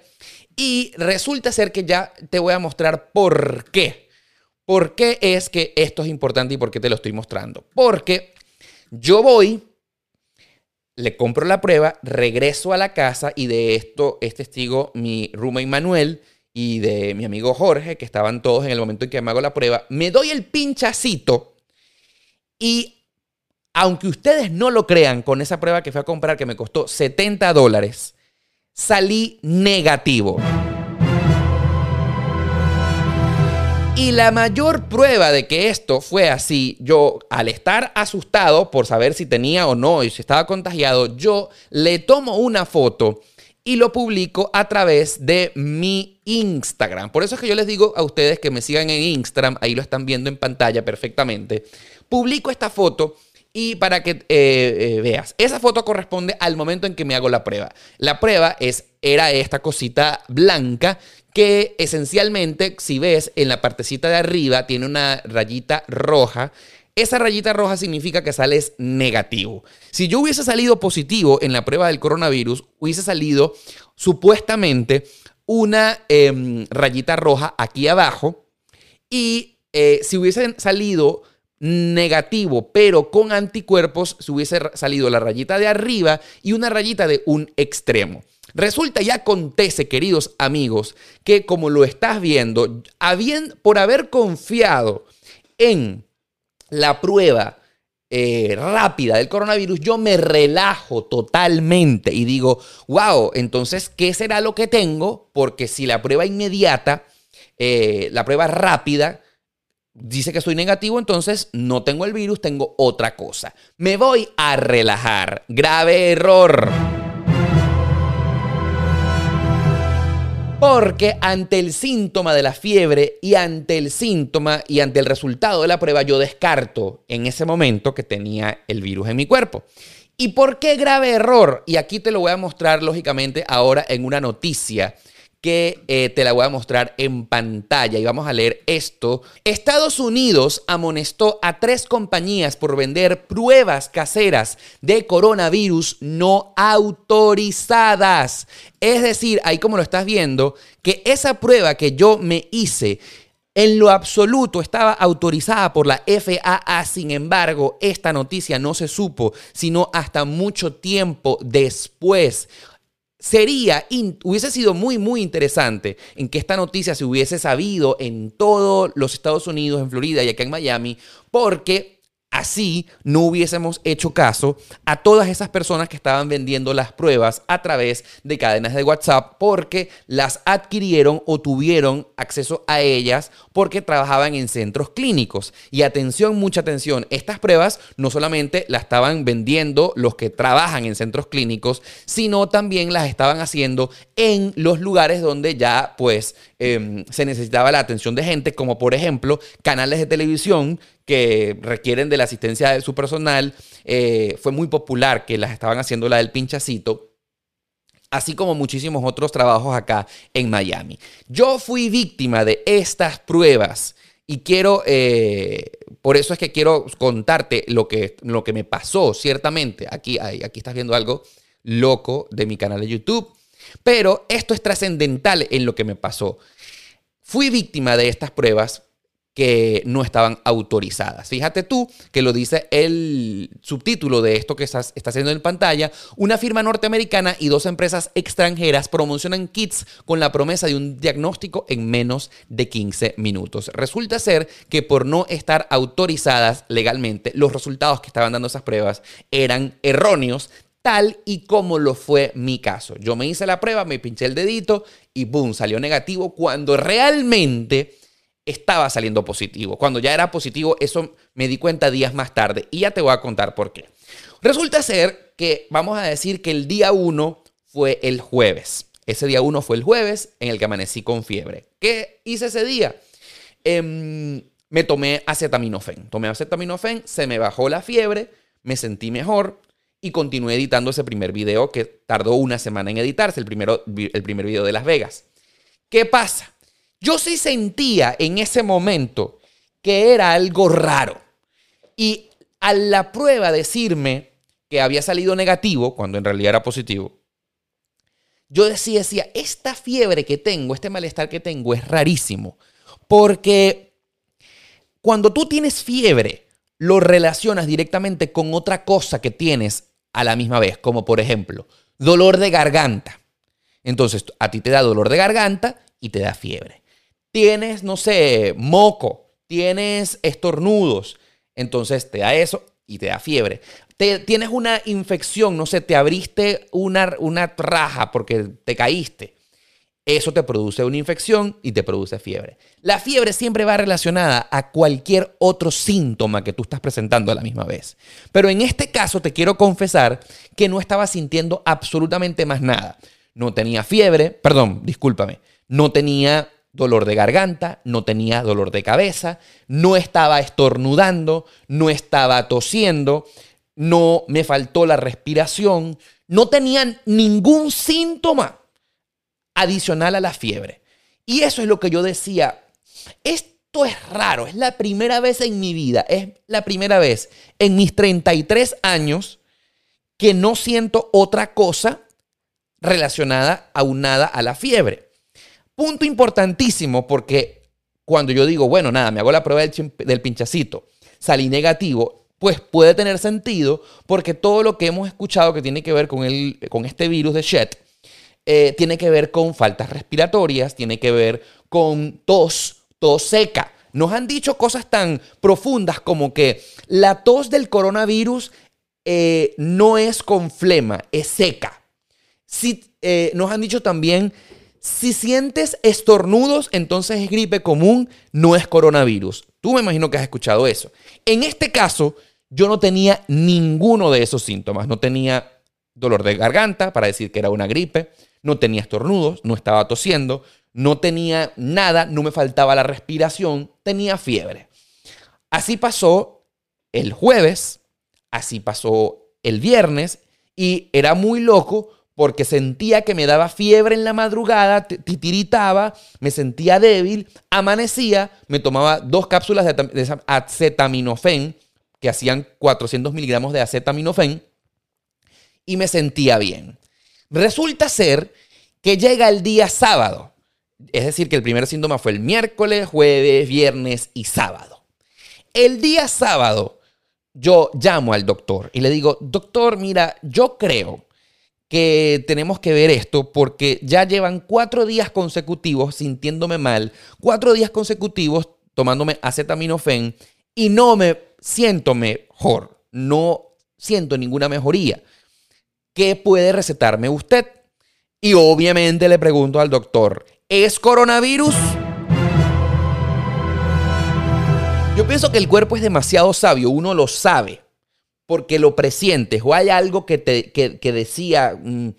Y resulta ser que ya te voy a mostrar por qué. ¿Por qué es que esto es importante y por qué te lo estoy mostrando? Porque yo voy, le compro la prueba, regreso a la casa y de esto es testigo mi roommate Manuel y de mi amigo Jorge, que estaban todos en el momento en que me hago la prueba, me doy el pinchacito y aunque ustedes no lo crean, con esa prueba que fui a comprar que me costó 70 dólares, salí negativo. Y la mayor prueba de que esto fue así, yo al estar asustado por saber si tenía o no y si estaba contagiado, yo le tomo una foto y lo publico a través de mi Instagram. Por eso es que yo les digo a ustedes que me sigan en Instagram, ahí lo están viendo en pantalla perfectamente. Publico esta foto y para que eh, eh, veas, esa foto corresponde al momento en que me hago la prueba. La prueba es, era esta cosita blanca que esencialmente, si ves, en la partecita de arriba tiene una rayita roja. Esa rayita roja significa que sales negativo. Si yo hubiese salido positivo en la prueba del coronavirus, hubiese salido supuestamente una em, rayita roja aquí abajo. Y eh, si hubiese salido negativo, pero con anticuerpos, se hubiese salido la rayita de arriba y una rayita de un extremo. Resulta y acontece, queridos amigos, que como lo estás viendo, por haber confiado en la prueba eh, rápida del coronavirus, yo me relajo totalmente y digo, wow, entonces, ¿qué será lo que tengo? Porque si la prueba inmediata, eh, la prueba rápida, dice que soy negativo, entonces no tengo el virus, tengo otra cosa. Me voy a relajar. Grave error. Porque ante el síntoma de la fiebre y ante el síntoma y ante el resultado de la prueba, yo descarto en ese momento que tenía el virus en mi cuerpo. ¿Y por qué grave error? Y aquí te lo voy a mostrar lógicamente ahora en una noticia que eh, te la voy a mostrar en pantalla y vamos a leer esto. Estados Unidos amonestó a tres compañías por vender pruebas caseras de coronavirus no autorizadas. Es decir, ahí como lo estás viendo, que esa prueba que yo me hice en lo absoluto estaba autorizada por la FAA, sin embargo, esta noticia no se supo sino hasta mucho tiempo después sería, hubiese sido muy, muy interesante en que esta noticia se hubiese sabido en todos los Estados Unidos, en Florida y acá en Miami, porque Así no hubiésemos hecho caso a todas esas personas que estaban vendiendo las pruebas a través de cadenas de WhatsApp porque las adquirieron o tuvieron acceso a ellas porque trabajaban en centros clínicos. Y atención, mucha atención, estas pruebas no solamente las estaban vendiendo los que trabajan en centros clínicos, sino también las estaban haciendo en los lugares donde ya pues em, se necesitaba la atención de gente, como por ejemplo canales de televisión que requieren de la asistencia de su personal. Eh, fue muy popular que las estaban haciendo la del pinchacito así como muchísimos otros trabajos acá en Miami. Yo fui víctima de estas pruebas y quiero, eh, por eso es que quiero contarte lo que, lo que me pasó, ciertamente. Aquí, aquí estás viendo algo loco de mi canal de YouTube, pero esto es trascendental en lo que me pasó. Fui víctima de estas pruebas que no estaban autorizadas. Fíjate tú que lo dice el subtítulo de esto que está haciendo en pantalla. Una firma norteamericana y dos empresas extranjeras promocionan kits con la promesa de un diagnóstico en menos de 15 minutos. Resulta ser que por no estar autorizadas legalmente, los resultados que estaban dando esas pruebas eran erróneos tal y como lo fue mi caso. Yo me hice la prueba, me pinché el dedito y boom, salió negativo cuando realmente estaba saliendo positivo. Cuando ya era positivo, eso me di cuenta días más tarde y ya te voy a contar por qué. Resulta ser que vamos a decir que el día 1 fue el jueves. Ese día 1 fue el jueves en el que amanecí con fiebre. ¿Qué hice ese día? Em, me tomé acetaminofén. Tomé acetaminofén, se me bajó la fiebre, me sentí mejor y continué editando ese primer video que tardó una semana en editarse, el, primero, el primer video de Las Vegas. ¿Qué pasa? Yo sí sentía en ese momento que era algo raro. Y a la prueba decirme que había salido negativo, cuando en realidad era positivo, yo decía, decía, esta fiebre que tengo, este malestar que tengo es rarísimo. Porque cuando tú tienes fiebre, lo relacionas directamente con otra cosa que tienes a la misma vez, como por ejemplo, dolor de garganta. Entonces, a ti te da dolor de garganta y te da fiebre tienes, no sé, moco, tienes estornudos, entonces te da eso y te da fiebre. Te, tienes una infección, no sé, te abriste una, una raja porque te caíste. Eso te produce una infección y te produce fiebre. La fiebre siempre va relacionada a cualquier otro síntoma que tú estás presentando a la misma vez. Pero en este caso te quiero confesar que no estaba sintiendo absolutamente más nada. No tenía fiebre, perdón, discúlpame, no tenía dolor de garganta, no tenía dolor de cabeza, no estaba estornudando, no estaba tosiendo, no me faltó la respiración, no tenía ningún síntoma adicional a la fiebre. Y eso es lo que yo decía, esto es raro, es la primera vez en mi vida, es la primera vez en mis 33 años que no siento otra cosa relacionada aunada a la fiebre. Punto importantísimo porque cuando yo digo, bueno, nada, me hago la prueba del, pinchacito, salí negativo, pues puede tener sentido porque todo lo que hemos escuchado que tiene que ver con, el, con este virus de Shet eh, tiene que ver con faltas respiratorias, tiene que ver con tos, tos seca. Nos han dicho cosas tan profundas como que la tos del coronavirus eh, no es con flema, es seca. Si, eh, nos han dicho también si sientes estornudos, entonces es gripe común, no es coronavirus. Tú me imagino que has escuchado eso. En este caso, yo no tenía ninguno de esos síntomas. No tenía dolor de garganta para decir que era una gripe, no tenía estornudos, no estaba tosiendo, no tenía nada, no me faltaba la respiración, tenía fiebre. Así pasó el jueves, así pasó el viernes y era muy loco porque sentía que me daba fiebre en la madrugada, titiritaba, me sentía débil, amanecía, me tomaba dos cápsulas de acetaminofén, que hacían 400 miligramos de acetaminofén, y me sentía bien. Resulta ser que llega el día sábado, es decir, que el primer síntoma fue el miércoles, jueves, viernes y sábado. El día sábado yo llamo al doctor y le digo, doctor, mira, yo creo que tenemos que ver esto porque ya llevan cuatro días consecutivos sintiéndome mal, cuatro días consecutivos tomándome acetaminofén y no me siento mejor, no siento ninguna mejoría. ¿Qué puede recetarme usted? Y obviamente le pregunto al doctor, ¿es coronavirus? Yo pienso que el cuerpo es demasiado sabio, uno lo sabe porque lo presientes o hay algo que, te, que, decía, mm,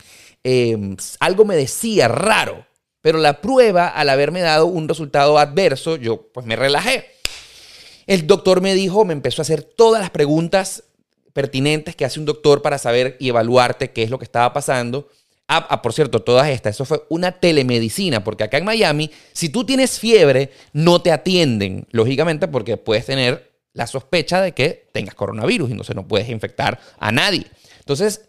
em, algo me decía raro, pero la prueba, al haberme dado un resultado adverso, yo pues me relajé. El doctor me dijo, me empezó a hacer todas las preguntas pertinentes que hace un doctor para saber y evaluarte qué es lo que estaba pasando. Ah, ah, por cierto, todas estas, eso fue una telemedicina, porque acá en Miami, si tú tienes fiebre, no te atienden, lógicamente, porque puedes tener la sospecha de que tengas coronavirus y entonces no puedes infectar a nadie. Entonces,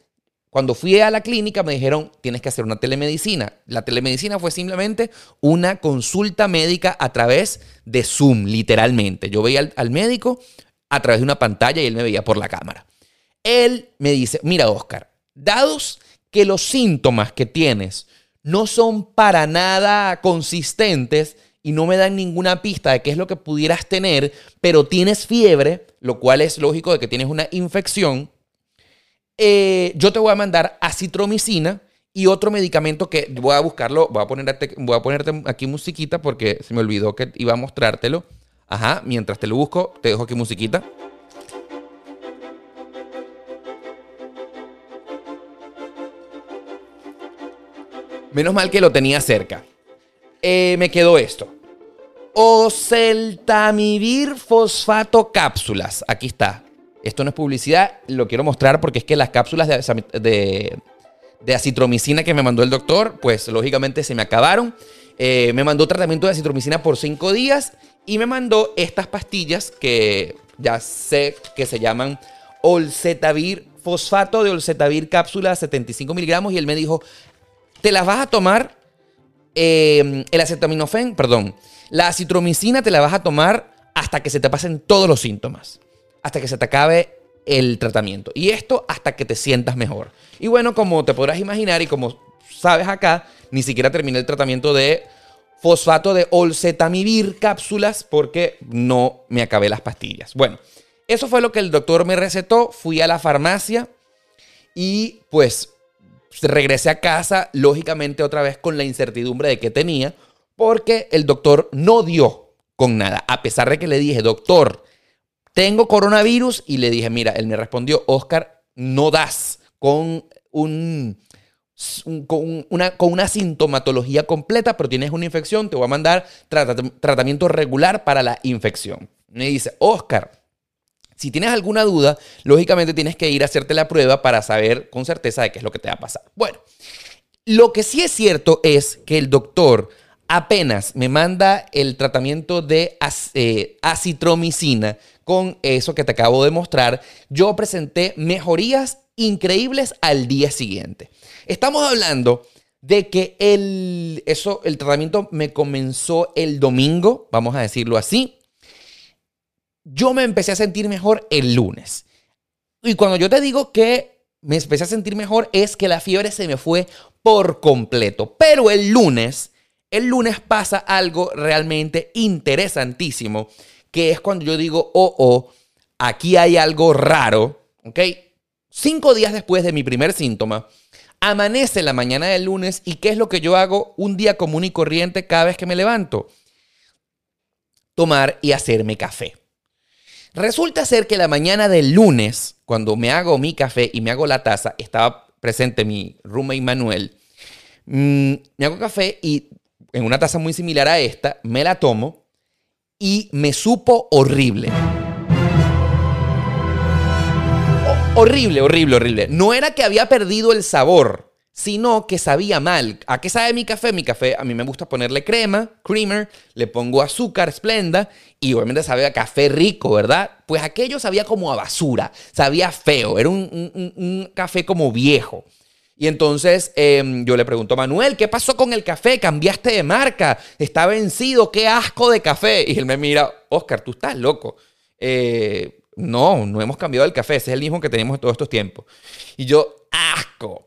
cuando fui a la clínica me dijeron, tienes que hacer una telemedicina. La telemedicina fue simplemente una consulta médica a través de Zoom, literalmente. Yo veía al, médico a través de una pantalla y él me veía por la cámara. Él me dice, mira Oscar, dados que los síntomas que tienes no son para nada consistentes, y no me dan ninguna pista de qué es lo que pudieras tener, pero tienes fiebre, lo cual es lógico de que tienes una infección, eh, yo te voy a mandar acitromicina y otro medicamento que voy a buscarlo, voy a, ponerte, voy a ponerte aquí musiquita porque se me olvidó que iba a mostrártelo. Ajá, mientras te lo busco, te dejo aquí musiquita. Menos mal que lo tenía cerca. Eh, me quedó esto. Oseltamivir fosfato cápsulas. Aquí está. Esto no es publicidad, lo quiero mostrar porque es que las cápsulas de, de, acitromicina que me mandó el doctor, pues lógicamente se me acabaron. Eh, me mandó tratamiento de acitromicina por cinco días y me mandó estas pastillas que ya sé que se llaman Olcetavir, fosfato de Olcetavir cápsula 75 miligramos y él me dijo, te las vas a tomar eh, el acetaminofén, perdón, la citromicina te la vas a tomar hasta que se te pasen todos los síntomas, hasta que se te acabe el tratamiento. Y esto hasta que te sientas mejor. Y bueno, como te podrás imaginar y como sabes acá, ni siquiera terminé el tratamiento de fosfato de olcetamivir cápsulas porque no me acabé las pastillas. Bueno, Eso fue lo que el doctor me recetó. Fui a la farmacia y pues regresé a casa, lógicamente otra vez con la incertidumbre de que tenía, porque el doctor no dio con nada, a pesar de que le dije, doctor, tengo coronavirus, y le dije, mira, él me respondió, Oscar, no das con un... Con una, con una sintomatología completa, pero tienes una infección, te voy a mandar tratamiento regular para la infección. Me dice, Oscar, si tienes alguna duda, lógicamente tienes que ir a hacerte la prueba para saber con certeza de qué es lo que te va a pasar. Bueno, lo que sí es cierto es que el doctor apenas me manda el tratamiento de eh, acitromicina con eso que te acabo de mostrar, yo presenté mejorías increíbles al día siguiente. Estamos hablando de que el, eso, el tratamiento me comenzó el domingo, vamos a decirlo así, yo me empecé a sentir mejor el lunes. Y cuando yo te digo que me empecé a sentir mejor es que la fiebre se me fue por completo. Pero el lunes, el lunes pasa algo realmente interesantísimo, que es cuando yo digo, oh, oh, aquí hay algo raro, ¿ok? Cinco días después de mi primer síntoma, amanece la mañana del lunes y ¿qué es lo que yo hago un día común y corriente cada vez que me levanto? Tomar y hacerme café. Resulta ser que la mañana del lunes, cuando me hago mi café y me hago la taza, estaba presente mi roommate Manuel. Mm, me hago café y en una taza muy similar a esta, me la tomo y me supo horrible. horrible, horrible, horrible. No era que había perdido el sabor, sino que sabía mal. ¿A qué sabe mi café? Mi café, a mí me gusta ponerle crema, creamer, le pongo azúcar, esplenda, y obviamente sabe a café rico, ¿verdad? Pues aquello sabía como a basura, sabía feo, era un, café como viejo. Y entonces em, yo le pregunto a Manuel, ¿qué pasó con el café? ¿Cambiaste de marca? ¿Está vencido? ¡Qué asco de café! Y él me mira, Oscar, tú estás loco. Eh, no, no hemos cambiado el café, es el mismo que tenemos todos estos tiempos. Y yo, asco.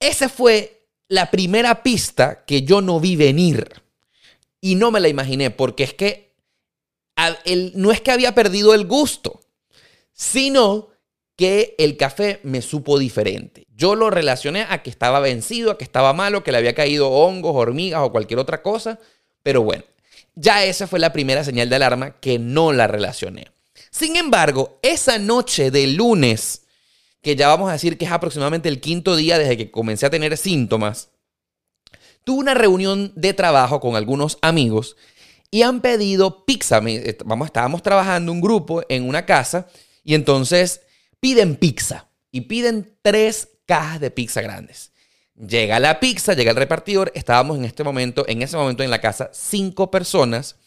Esa fue la primera pista que yo no vi venir. Y no me la imaginé, porque es que no es que había perdido el gusto, sino que el café me supo diferente. Yo lo relacioné a que estaba vencido, a que estaba malo, que le había caído hongos, hormigas o cualquier otra cosa. Pero bueno, ya esa fue la primera señal de alarma que no la relacioné. Sin embargo, esa noche de lunes que ya vamos a decir que es aproximadamente el quinto día desde que comencé a tener síntomas, tuve una reunión de trabajo con algunos amigos y han pedido pizza. Vamos, estábamos trabajando un grupo en una casa y entonces piden pizza y piden tres cajas de pizza grandes. Llega la pizza, llega el repartidor. Estábamos en este momento, en ese momento en la casa, cinco personas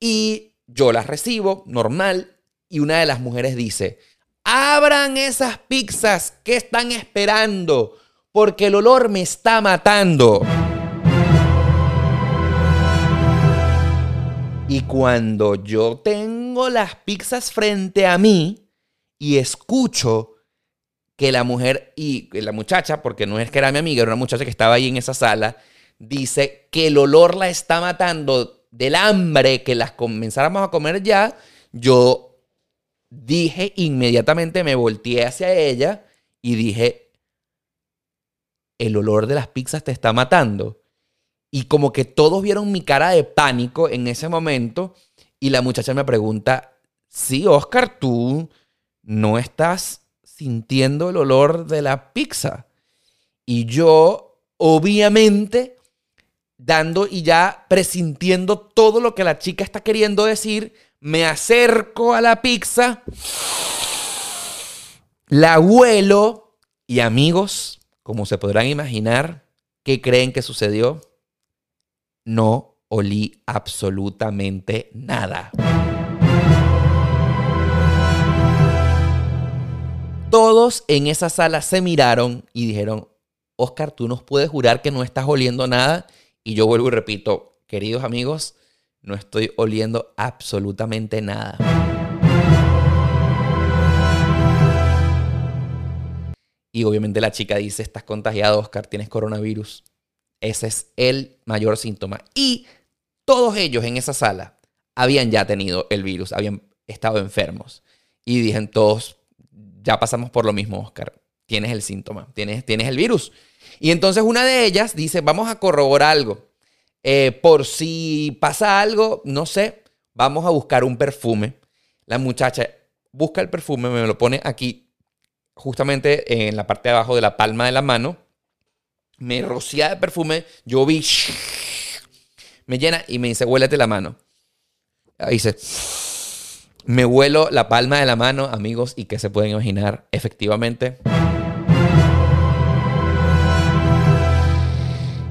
y yo las recibo normal y una de las mujeres dice, Abran esas pizzas. que están esperando? Porque el olor me está matando. Y cuando yo tengo las pizzas frente a mí y escucho que la mujer y la muchacha, porque no es que era mi amiga, era una muchacha que estaba ahí en esa sala, dice que el olor la está matando del hambre que las comenzáramos a comer ya, yo dije inmediatamente, me volteé hacia ella y dije, el olor de las pizzas te está matando. Y como que todos vieron mi cara de pánico en ese momento y la muchacha me pregunta, sí, Oscar, tú no estás sintiendo el olor de la pizza. Y yo, obviamente, dando y ya presintiendo todo lo que la chica está queriendo decir, me acerco a la pizza, la huelo y amigos, como se podrán imaginar, ¿qué creen que sucedió? No olí absolutamente nada. Todos en esa sala se miraron y dijeron, Oscar, tú nos puedes jurar que no estás oliendo nada. Y yo vuelvo y repito, queridos amigos, no estoy oliendo absolutamente nada. Y obviamente la chica dice, estás contagiado, Oscar, tienes coronavirus. Ese es el mayor síntoma. Y todos ellos en esa sala habían ya tenido el virus, habían estado enfermos. Y dijeron todos, ya pasamos por lo mismo, Oscar. Tienes el síntoma, tienes, tienes el virus. Y entonces una de ellas dice, vamos a corroborar algo. Eh, por si pasa algo, no sé, vamos a buscar un perfume. La muchacha busca el perfume, me lo pone aquí, justamente en la parte de abajo de la palma de la mano. Me rocía de perfume, yo vi, me llena y me dice, huélete la mano. Ahí dice, me huelo la palma de la mano, amigos, y que se pueden imaginar, efectivamente.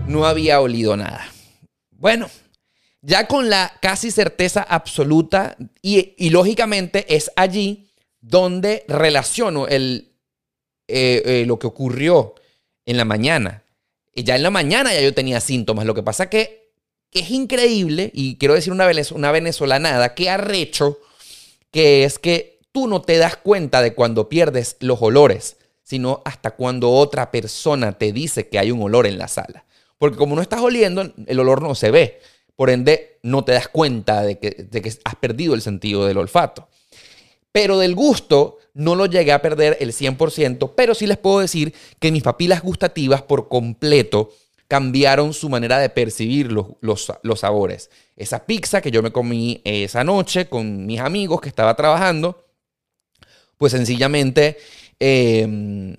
No había olido nada. Bueno, ya con la casi certeza absoluta y, lógicamente es allí donde relaciono el, eh, eh, lo que ocurrió en la mañana. Y ya en la mañana ya yo tenía síntomas. Lo que pasa que, que es increíble, y quiero decir una, una venezolanada, que arrecho, que es que tú no te das cuenta de cuando pierdes los olores, sino hasta cuando otra persona te dice que hay un olor en la sala. Porque como no estás oliendo, el olor no se ve. Por ende, no te das cuenta de que, has perdido el sentido del olfato. Pero del gusto no lo llegué a perder el 100%, pero sí les puedo decir que mis papilas gustativas por completo cambiaron su manera de percibir los, los, sabores. Esa pizza que yo me comí esa noche con mis amigos que estaba trabajando, pues sencillamente em,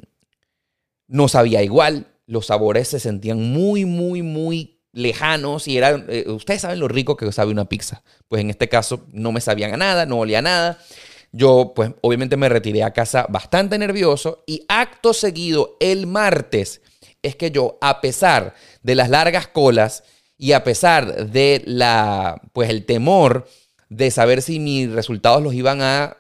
no sabía igual los sabores se sentían muy, muy, muy lejanos y eran, eh, ustedes saben lo rico que sabe una pizza. Pues en este caso no me sabían a nada, no olía a nada. Yo, pues obviamente me retiré a casa bastante nervioso y acto seguido el martes es que yo, a pesar de las largas colas y a pesar de la, pues el temor de saber si mis resultados los iban a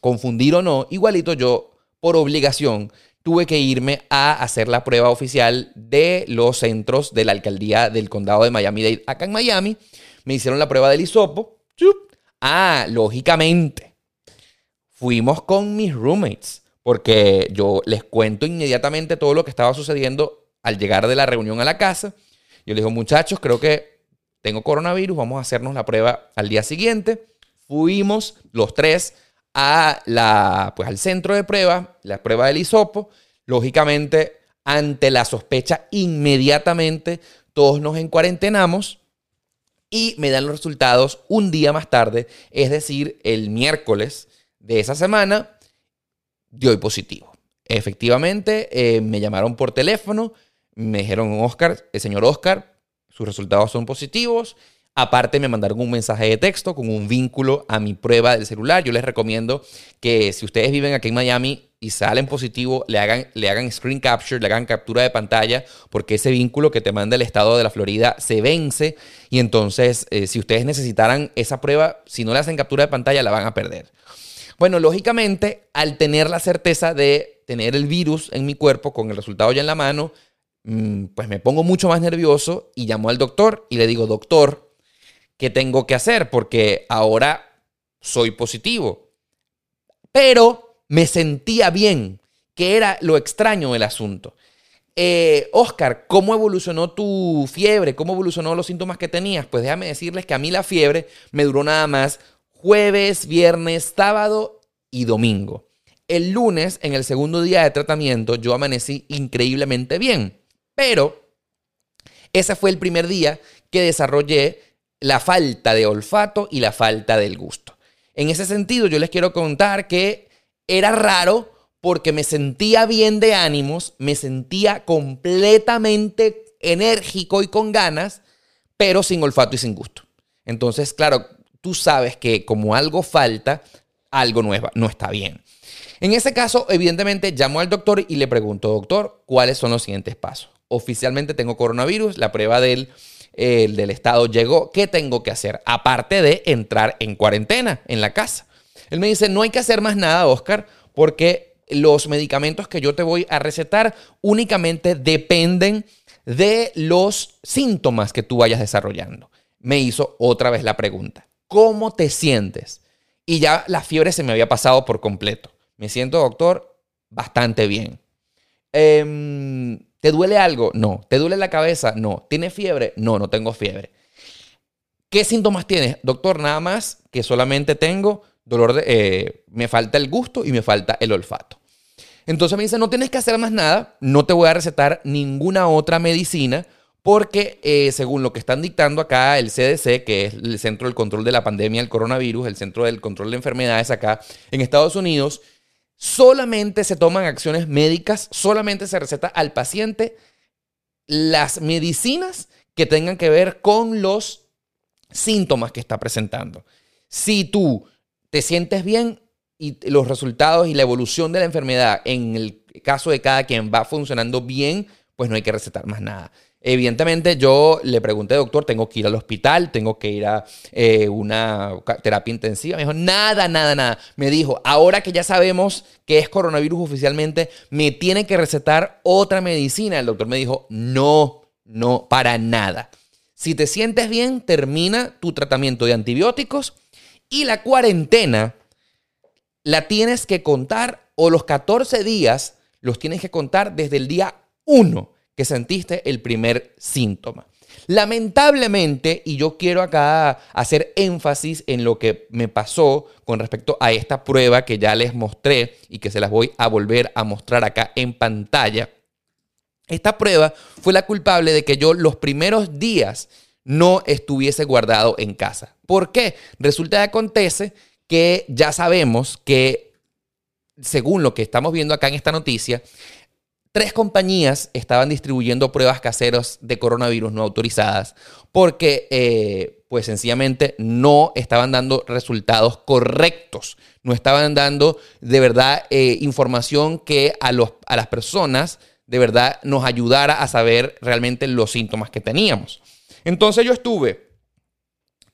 confundir o no, igualito yo, por obligación, tuve que irme a hacer la prueba oficial de los centros de la alcaldía del condado de Miami-Dade. Acá en Miami me hicieron la prueba del hisopo. Ah, lógicamente. Fuimos con mis roommates porque yo les cuento inmediatamente todo lo que estaba sucediendo al llegar de la reunión a la casa. Yo les digo, muchachos, creo que tengo coronavirus, vamos a hacernos la prueba al día siguiente. Fuimos los tres a la, pues, al centro de prueba, la prueba del hisopo. Lógicamente, ante la sospecha, inmediatamente todos nos encuarentenamos y me dan los resultados un día más tarde, es decir, el miércoles de esa semana, dio positivo. Efectivamente, eh, me llamaron por teléfono, me dijeron, Oscar, el señor Oscar, sus resultados son positivos Aparte me mandaron un mensaje de texto con un vínculo a mi prueba del celular. Yo les recomiendo que si ustedes viven aquí en Miami y salen positivo, le hagan, le hagan screen capture, le hagan captura de pantalla, porque ese vínculo que te manda el estado de la Florida se vence y entonces eh, si ustedes necesitaran esa prueba, si no le hacen captura de pantalla, la van a perder. Bueno, lógicamente, al tener la certeza de tener el virus en mi cuerpo con el resultado ya en la mano, mm, pues me pongo mucho más nervioso y llamo al doctor y le digo, doctor, qué tengo que hacer porque ahora soy positivo. Pero me sentía bien, que era lo extraño del asunto. Eh, Oscar, ¿cómo evolucionó tu fiebre? ¿Cómo evolucionó los síntomas que tenías? Pues déjame decirles que a mí la fiebre me duró nada más jueves, viernes, sábado y domingo. El lunes, en el segundo día de tratamiento, yo amanecí increíblemente bien. Pero ese fue el primer día que desarrollé la falta de olfato y la falta del gusto. En ese sentido, yo les quiero contar que era raro porque me sentía bien de ánimos, me sentía completamente enérgico y con ganas, pero sin olfato y sin gusto. Entonces, claro, tú sabes que como algo falta, algo nueva, no está bien. En ese caso, evidentemente, llamo al doctor y le pregunto, doctor, ¿cuáles son los siguientes pasos? Oficialmente tengo coronavirus, la prueba del el del Estado llegó, ¿qué tengo que hacer? Aparte de entrar en cuarentena en la casa. Él me dice, no hay que hacer más nada, Oscar, porque los medicamentos que yo te voy a recetar únicamente dependen de los síntomas que tú vayas desarrollando. Me hizo otra vez la pregunta, ¿cómo te sientes? Y ya la fiebre se me había pasado por completo. Me siento, doctor, bastante bien. Eh, ¿Te duele algo? No. ¿Te duele la cabeza? No. ¿Tienes fiebre? No, no tengo fiebre. ¿Qué síntomas tienes? Doctor, nada más que solamente tengo dolor de, eh, me falta el gusto y me falta el olfato. Entonces me dice, no tienes que hacer más nada, no te voy a recetar ninguna otra medicina porque eh, según lo que están dictando acá el CDC, que es el Centro del Control de la Pandemia del Coronavirus, el Centro del Control de Enfermedades acá en Estados Unidos, solamente se toman acciones médicas, solamente se receta al paciente las medicinas que tengan que ver con los síntomas que está presentando. Si tú te sientes bien y los resultados y la evolución de la enfermedad en el caso de cada quien va funcionando bien, pues no hay que recetar más nada. Evidentemente yo le pregunté, doctor, tengo que ir al hospital, tengo que ir a eh, una terapia intensiva. Me dijo, nada, nada, nada. Me dijo, ahora que ya sabemos que es coronavirus oficialmente, me tiene que recetar otra medicina. El doctor me dijo, no, no, para nada. Si te sientes bien, termina tu tratamiento de antibióticos y la cuarentena la tienes que contar o los 14 días los tienes que contar desde el día 1 que sentiste el primer síntoma. Lamentablemente, y yo quiero acá hacer énfasis en lo que me pasó con respecto a esta prueba que ya les mostré y que se las voy a volver a mostrar acá en pantalla. Esta prueba fue la culpable de que yo los primeros días no estuviese guardado en casa. ¿Por qué? Resulta que acontece que ya sabemos que, según lo que estamos viendo acá en esta noticia, tres compañías estaban distribuyendo pruebas caseras de coronavirus no autorizadas porque, eh, pues sencillamente, no estaban dando resultados correctos, no estaban dando de verdad eh, información que a, los, a las personas de verdad nos ayudara a saber realmente los síntomas que teníamos. Entonces yo estuve,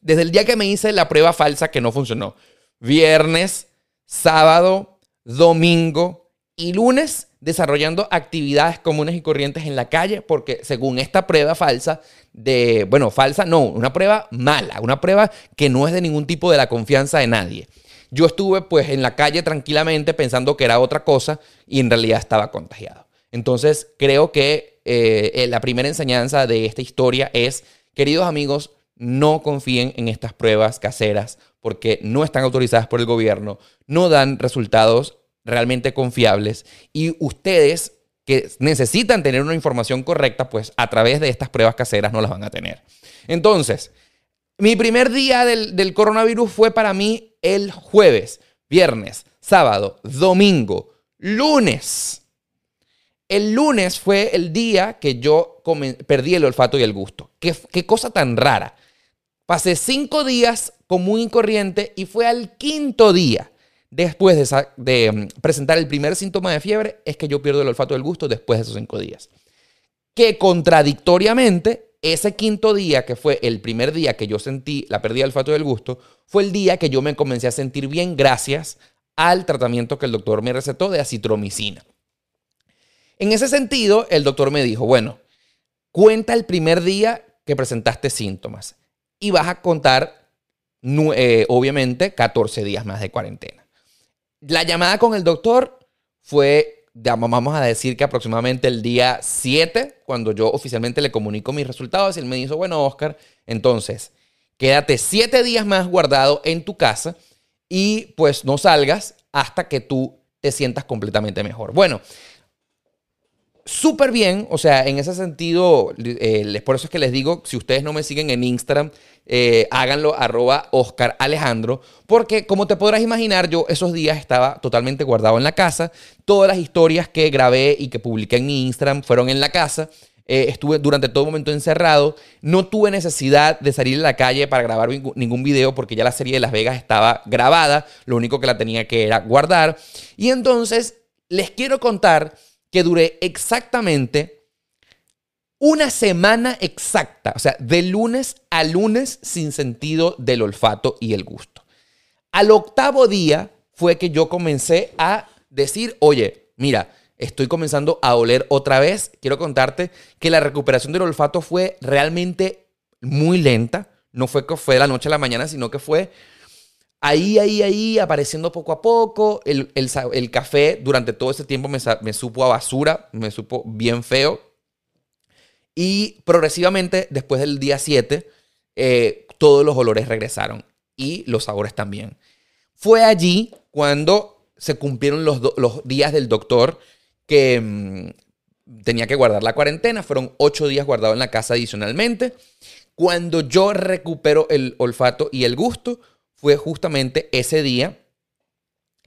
desde el día que me hice la prueba falsa que no funcionó, viernes, sábado, domingo y lunes desarrollando actividades comunes y corrientes en la calle, porque según esta prueba falsa, de, bueno, falsa no, una prueba mala, una prueba que no es de ningún tipo de la confianza de nadie. Yo estuve pues en la calle tranquilamente pensando que era otra cosa y en realidad estaba contagiado. Entonces creo que eh, la primera enseñanza de esta historia es, queridos amigos, no confíen en estas pruebas caseras porque no están autorizadas por el gobierno, no dan resultados realmente confiables y ustedes que necesitan tener una información correcta, pues a través de estas pruebas caseras no las van a tener. Entonces, mi primer día del, del coronavirus fue para mí el jueves, viernes, sábado, domingo, lunes. El lunes fue el día que yo perdí el olfato y el gusto. ¿Qué, qué cosa tan rara. Pasé cinco días común y corriente y fue al quinto día después de, mm, presentar el primer síntoma de fiebre, es que yo pierdo el olfato del gusto después de esos cinco días. Que contradictoriamente, ese quinto día, que fue el primer día que yo sentí la pérdida del olfato del gusto, fue el día que yo me comencé a sentir bien gracias al tratamiento que el doctor me recetó de acitromicina. En ese sentido, el doctor me dijo, bueno, cuenta el primer día que presentaste síntomas y vas a contar, eh, obviamente, 14 días más de cuarentena. La llamada con el doctor fue, vamos a decir que aproximadamente el día 7, cuando yo oficialmente le comunico mis resultados, él me dijo, bueno, Oscar, entonces, quédate 7 días más guardado en tu casa y pues no salgas hasta que tú te sientas completamente mejor. Bueno, súper bien, o sea, en ese sentido, eh, por eso es que les digo, si ustedes no me siguen en Instagram, eh, háganlo arroba Oscar Alejandro, porque como te podrás imaginar, yo esos días estaba totalmente guardado en la casa, todas las historias que grabé y que publiqué en mi Instagram fueron en la casa. Eh, estuve durante todo momento encerrado. No tuve necesidad de salir a la calle para grabar ningún video porque ya la serie de Las Vegas estaba grabada. Lo único que la tenía que era guardar. Y entonces les quiero contar que duré exactamente una semana exacta, o sea, de lunes a lunes sin sentido del olfato y el gusto. Al octavo día fue que yo comencé a decir, oye, mira, estoy comenzando a oler otra vez. Quiero contarte que la recuperación del olfato fue realmente muy lenta. No fue que fue de la noche a la mañana, sino que fue ahí, ahí, ahí, apareciendo poco a poco. El, café durante todo ese tiempo me, supo a basura, me supo bien feo. Y progresivamente, después del día 7, eh, todos los olores regresaron y los sabores también. Fue allí cuando se cumplieron los, los días del doctor que mm, tenía que guardar la cuarentena. Fueron ocho días guardados en la casa adicionalmente. Cuando yo recupero el olfato y el gusto, fue justamente ese día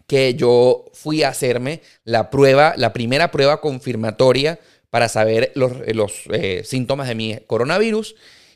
que yo fui a hacerme la prueba, la primera prueba confirmatoria para saber los, eh, síntomas de mi coronavirus.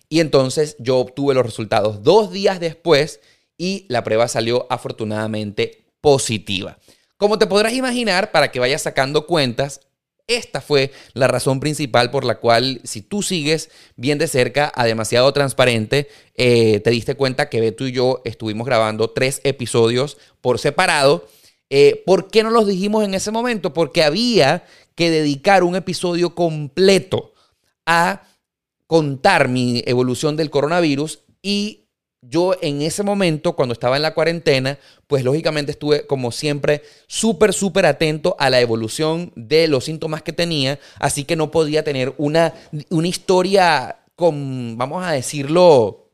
Y entonces yo obtuve los resultados dos días después y la prueba salió afortunadamente positiva. Como te podrás imaginar, para que vayas sacando cuentas, esta fue la razón principal por la cual, si tú sigues bien de cerca a demasiado transparente, eh, te diste cuenta que Beto y yo estuvimos grabando tres episodios por separado. Eh, ¿Por qué no los dijimos en ese momento? Porque había que dedicar un episodio completo a contar mi evolución del coronavirus y yo en ese momento, cuando estaba en la cuarentena, pues lógicamente estuve como siempre súper, súper atento a la evolución de los síntomas que tenía, así que no podía tener una, una historia con, vamos a decirlo,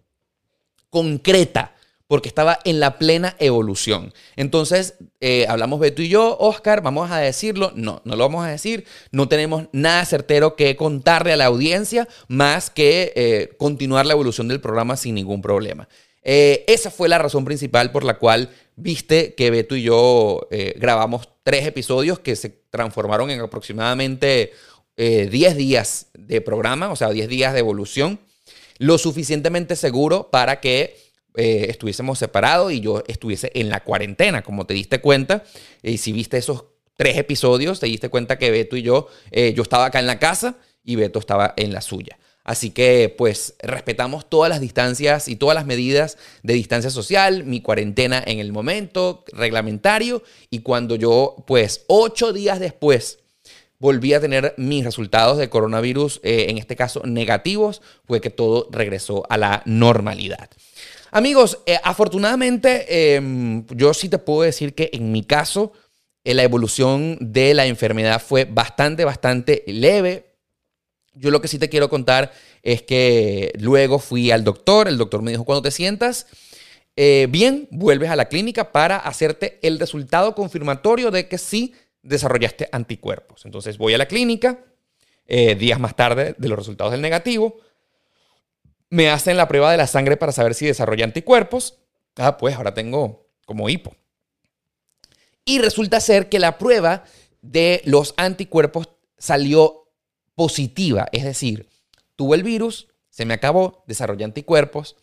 concreta porque estaba en la plena evolución. Entonces, eh, hablamos Beto y yo, Oscar, vamos a decirlo. No, no lo vamos a decir. No tenemos nada certero que contarle a la audiencia más que eh, continuar la evolución del programa sin ningún problema. Eh, esa fue la razón principal por la cual viste que Beto y yo grabamos tres episodios que se transformaron en aproximadamente 10 días de programa, o sea, 10 días de evolución, lo suficientemente seguro para que eh, estuviésemos separados y yo estuviese en la cuarentena, como te diste cuenta. Y si viste esos tres episodios, te diste cuenta que Beto y yo, eh, yo estaba acá en la casa y Beto estaba en la suya. Así que pues respetamos todas las distancias y todas las medidas de distancia social, mi cuarentena en el momento reglamentario y cuando yo pues ocho días después volví a tener mis resultados de coronavirus, eh, en este caso negativos, fue que todo regresó a la normalidad. Amigos, eh, afortunadamente em, yo sí te puedo decir que en mi caso eh, la evolución de la enfermedad fue bastante, bastante leve. Yo lo que sí te quiero contar es que luego fui al doctor, el doctor me dijo, cuando te sientas eh, bien, vuelves a la clínica para hacerte el resultado confirmatorio de que sí desarrollaste anticuerpos. Entonces voy a la clínica, días más tarde de los resultados del negativo, me hacen la prueba de la sangre para saber si desarrolla anticuerpos. Ah, pues ahora tengo como hipo. Y resulta ser que la prueba de los anticuerpos salió positiva, es decir, tuve el virus, se me acabó, desarrollé anticuerpos.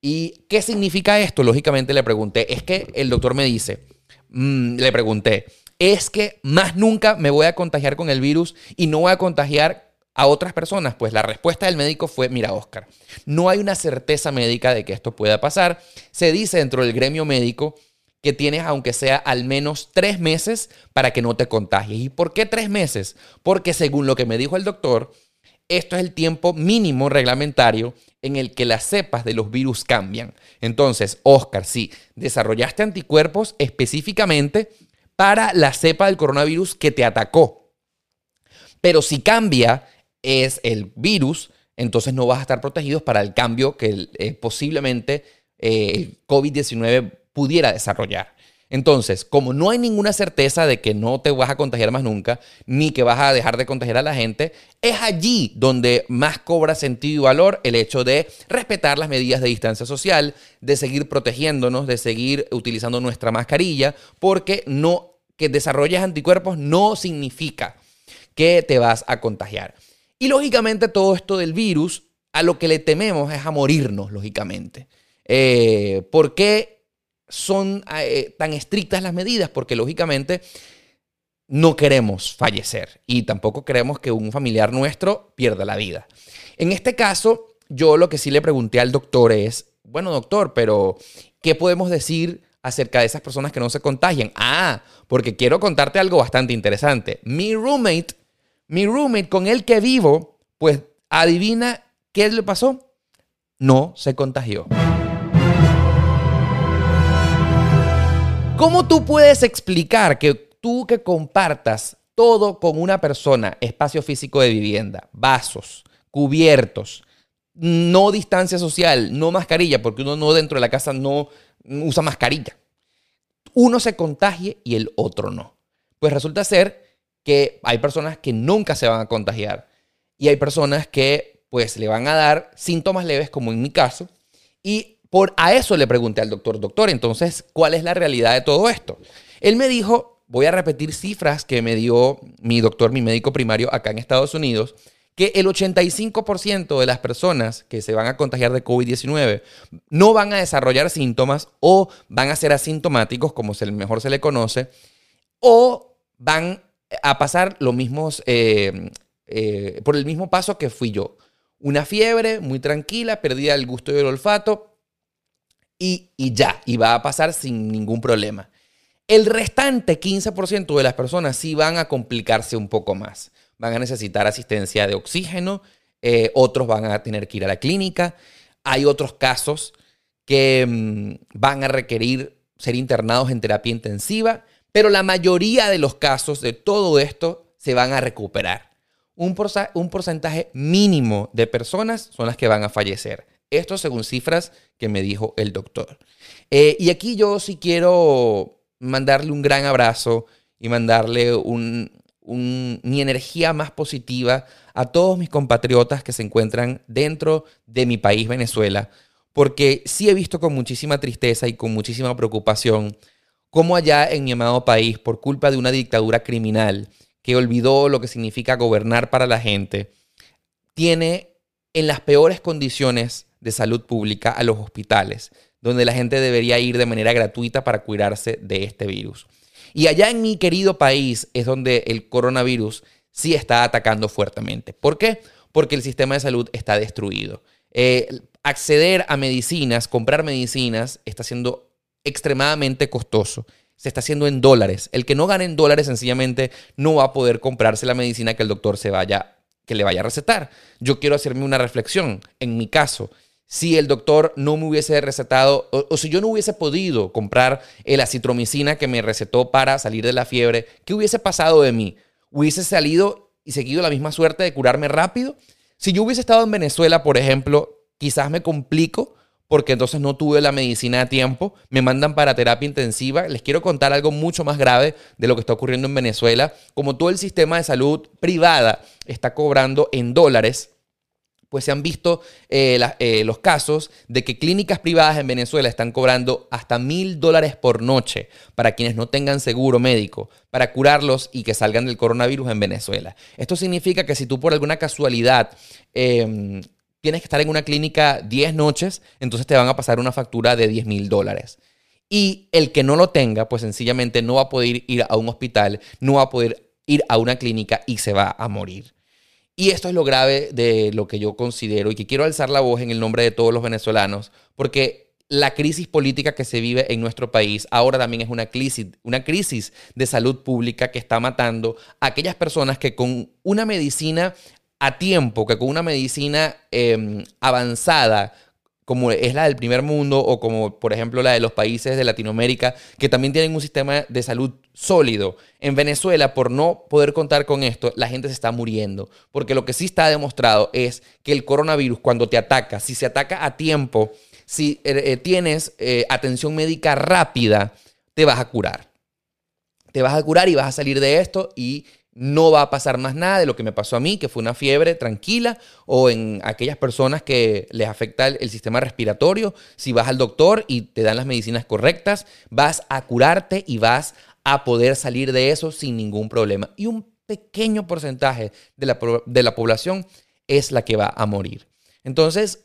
¿Y qué significa esto? Lógicamente le pregunté, es que el doctor me dice, mm, le pregunté, es que más nunca me voy a contagiar con el virus y no voy a contagiar a otras personas? Pues la respuesta del médico fue, mira Oscar, no hay una certeza médica de que esto pueda pasar. Se dice dentro del gremio médico que tienes aunque sea al menos tres meses para que no te contagies. ¿Y por qué tres meses? Porque según lo que me dijo el doctor, esto es el tiempo mínimo reglamentario en el que las cepas de los virus cambian. Entonces, Oscar, si desarrollaste anticuerpos específicamente para la cepa del coronavirus que te atacó. Pero si cambia es el virus, entonces no vas a estar protegidos para el cambio que eh, posiblemente eh, el COVID-19 pudiera desarrollar. Entonces, como no hay ninguna certeza de que no te vas a contagiar más nunca, ni que vas a dejar de contagiar a la gente, es allí donde más cobra sentido y valor el hecho de respetar las medidas de distancia social, de seguir protegiéndonos, de seguir utilizando nuestra mascarilla, porque no que desarrolles anticuerpos no significa que te vas a contagiar. Y lógicamente todo esto del virus, a lo que le tememos es a morirnos, lógicamente. Eh, ¿Por qué son eh, tan estrictas las medidas? Porque lógicamente no queremos fallecer y tampoco queremos que un familiar nuestro pierda la vida. En este caso, yo lo que sí le pregunté al doctor es, bueno doctor, pero ¿qué podemos decir acerca de esas personas que no se contagian? Ah, porque quiero contarte algo bastante interesante. Mi roommate mi roommate con el que vivo, pues adivina qué le pasó. No se contagió. ¿Cómo tú puedes explicar que tú que compartas todo con una persona, espacio físico de vivienda, vasos, cubiertos, no distancia social, no mascarilla, porque uno no dentro de la casa no usa mascarilla. uno se contagie y el otro no. Pues resulta ser que hay personas que nunca se van a contagiar y hay personas que pues le van a dar síntomas leves como en mi caso y por a eso le pregunté al doctor, doctor, entonces, ¿cuál es la realidad de todo esto? Él me dijo, voy a repetir cifras que me dio mi doctor, mi médico primario acá en Estados Unidos, que el 85% de las personas que se van a contagiar de COVID-19 no van a desarrollar síntomas o van a ser asintomáticos, como mejor se le conoce, o van a pasar los mismos, eh, eh, por el mismo paso que fui yo. Una fiebre muy tranquila, perdida el gusto y el olfato y, y ya, y va a pasar sin ningún problema. El restante 15% de las personas sí van a complicarse un poco más van a necesitar asistencia de oxígeno, eh, otros van a tener que ir a la clínica, hay otros casos que mm, van a requerir ser internados en terapia intensiva, pero la mayoría de los casos de todo esto se van a recuperar. Un, porcentaje mínimo de personas son las que van a fallecer. Esto según cifras que me dijo el doctor. Eh, y aquí yo sí quiero mandarle un gran abrazo y mandarle mi energía más positiva a todos mis compatriotas que se encuentran dentro de mi país, Venezuela, porque sí he visto con muchísima tristeza y con muchísima preocupación cómo allá en mi amado país, por culpa de una dictadura criminal que olvidó lo que significa gobernar para la gente, tiene en las peores condiciones de salud pública a los hospitales, donde la gente debería ir de manera gratuita para cuidarse de este virus. Y allá en mi querido país es donde el coronavirus sí está atacando fuertemente. ¿Por qué? Porque el sistema de salud está destruido. Eh, acceder a medicinas, comprar medicinas, está siendo extremadamente costoso. Se está haciendo en dólares. El que no gane en dólares sencillamente no va a poder comprarse la medicina que el doctor se vaya, que le vaya a recetar. Yo quiero hacerme una reflexión. En mi caso, si el doctor no me hubiese recetado o, si yo no hubiese podido comprar el acitromicina que me recetó para salir de la fiebre, ¿qué hubiese pasado de mí? ¿Hubiese salido y seguido la misma suerte de curarme rápido? Si yo hubiese estado en Venezuela, por ejemplo, quizás me complico porque entonces no tuve la medicina a tiempo, me mandan para terapia intensiva. Les quiero contar algo mucho más grave de lo que está ocurriendo en Venezuela. Como todo el sistema de salud privada está cobrando en dólares, pues se han visto eh, eh, los casos de que clínicas privadas en Venezuela están cobrando hasta mil dólares por noche para quienes no tengan seguro médico, para curarlos y que salgan del coronavirus en Venezuela. Esto significa que si tú por alguna casualidad em, tienes que estar en una clínica 10 noches, entonces te van a pasar una factura de 10 mil dólares. Y el que no lo tenga, pues sencillamente no va a poder ir a un hospital, no va a poder ir a una clínica y se va a morir. Y esto es lo grave de lo que yo considero y que quiero alzar la voz en el nombre de todos los venezolanos, porque la crisis política que se vive en nuestro país ahora también es una crisis, una crisis de salud pública que está matando a aquellas personas que con una medicina a tiempo, que con una medicina em, avanzada como es la del primer mundo o como por ejemplo la de los países de Latinoamérica que también tienen un sistema de salud sólido. En Venezuela, por no poder contar con esto, la gente se está muriendo. Porque lo que sí está demostrado es que el coronavirus cuando te ataca, si se ataca a tiempo, si eh, eh, tienes eh, atención médica rápida, te vas a curar. Te vas a curar y vas a salir de esto y no va a pasar más nada de lo que me pasó a mí, que fue una fiebre tranquila, o en aquellas personas que les afecta el, sistema respiratorio. Si vas al doctor y te dan las medicinas correctas, vas a curarte y vas a poder salir de eso sin ningún problema. Y un pequeño porcentaje de la, de la población es la que va a morir. Entonces,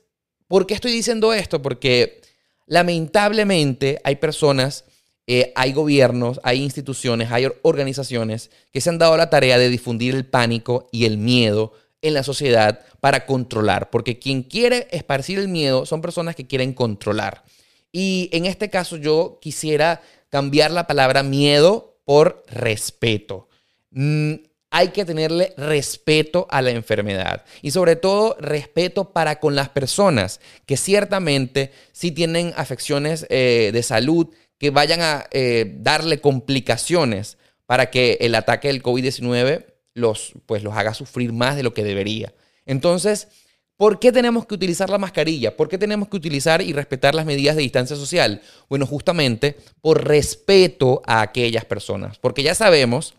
¿por qué estoy diciendo esto? Porque lamentablemente hay personas eh, hay gobiernos, hay instituciones, hay organizaciones que se han dado la tarea de difundir el pánico y el miedo en la sociedad para controlar, porque quien quiere esparcir el miedo son personas que quieren controlar. Y en este caso yo quisiera cambiar la palabra miedo por respeto. Mm, hay que tenerle respeto a la enfermedad y sobre todo respeto para con las personas que ciertamente sí tienen afecciones eh, de salud que vayan a eh, darle complicaciones para que el ataque del COVID-19 los, pues, los haga sufrir más de lo que debería. Entonces, ¿Por qué tenemos que utilizar la mascarilla? ¿Por qué tenemos que utilizar y respetar las medidas de distancia social? Bueno, justamente por respeto a aquellas personas, porque ya sabemos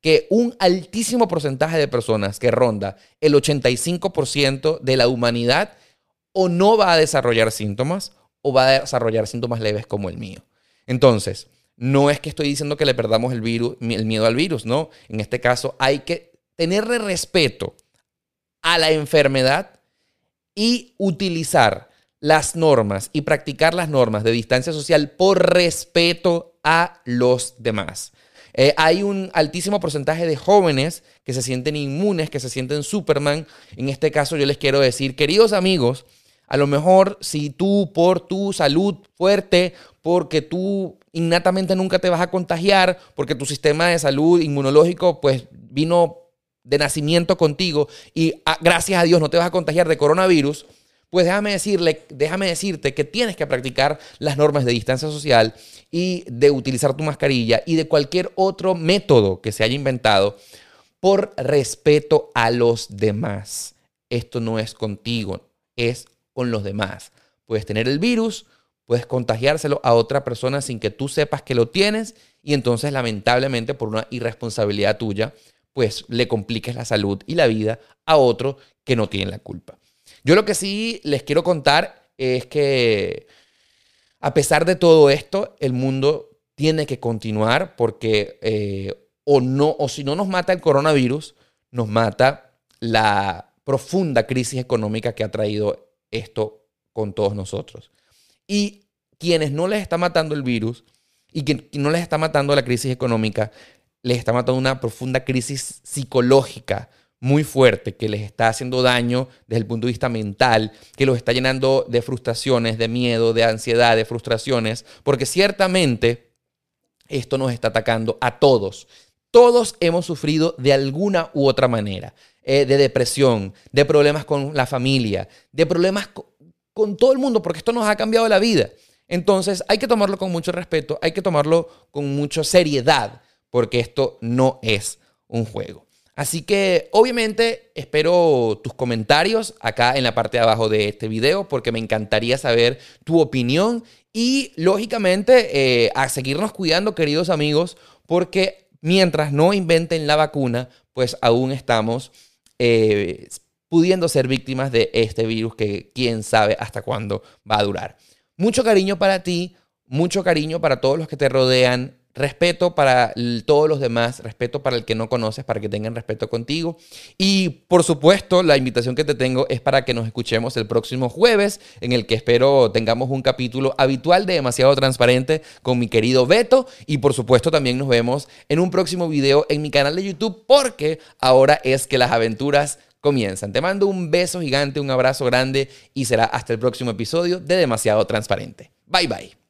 que un altísimo porcentaje de personas que ronda el 85% de la humanidad o no va a desarrollar síntomas o va a desarrollar síntomas leves como el mío. Entonces, no es que estoy diciendo que le perdamos el, virus, el miedo al virus, no. En este caso hay que tenerle respeto a la enfermedad y utilizar las normas y practicar las normas de distancia social por respeto a los demás. Eh, hay un altísimo porcentaje de jóvenes que se sienten inmunes, que se sienten Superman. En este caso yo les quiero decir, queridos amigos, a lo mejor si tú por tu salud fuerte, porque tú innatamente nunca te vas a contagiar, porque tu sistema de salud inmunológico pues vino de nacimiento contigo y ah, gracias a Dios no te vas a contagiar de coronavirus, pues déjame, decirle, déjame decirte que tienes que practicar las normas de distancia social y de utilizar tu mascarilla y de cualquier otro método que se haya inventado por respeto a los demás. Esto no es contigo, es con los demás. Puedes tener el virus, puedes contagiárselo a otra persona sin que tú sepas que lo tienes y entonces lamentablemente por una irresponsabilidad tuya, pues le compliques la salud y la vida a otro que no tiene la culpa. Yo lo que sí les quiero contar es que a pesar de todo esto, el mundo tiene que continuar porque eh, o no, o si no nos mata el coronavirus, nos mata la profunda crisis económica que ha traído esto con todos nosotros. Y quienes no les está matando el virus y que no les está matando la crisis económica, les está matando una profunda crisis psicológica muy fuerte que les está haciendo daño desde el punto de vista mental, que los está llenando de frustraciones, de miedo, de ansiedad, de frustraciones, porque ciertamente esto nos está atacando a todos. Todos hemos sufrido de alguna u otra manera, eh, de depresión, de problemas con la familia, de problemas con todo el mundo, porque esto nos ha cambiado la vida. Entonces hay que tomarlo con mucho respeto, hay que tomarlo con mucha seriedad, porque esto no es un juego. Así que obviamente espero tus comentarios acá en la parte de abajo de este video porque me encantaría saber tu opinión y lógicamente eh, a seguirnos cuidando queridos amigos porque mientras no inventen la vacuna pues aún estamos eh, pudiendo ser víctimas de este virus que quién sabe hasta cuándo va a durar. Mucho cariño para ti, mucho cariño para todos los que te rodean respeto para todos los demás, respeto para el que no conoces, para que tengan respeto contigo. Y por supuesto, la invitación que te tengo es para que nos escuchemos el próximo jueves, en el que espero tengamos un capítulo habitual de Demasiado Transparente con mi querido Beto. Y por supuesto, también nos vemos en un próximo video en mi canal de YouTube, porque ahora es que las aventuras comienzan. Te mando un beso gigante, un abrazo grande y será hasta el próximo episodio de Demasiado Transparente. Bye bye.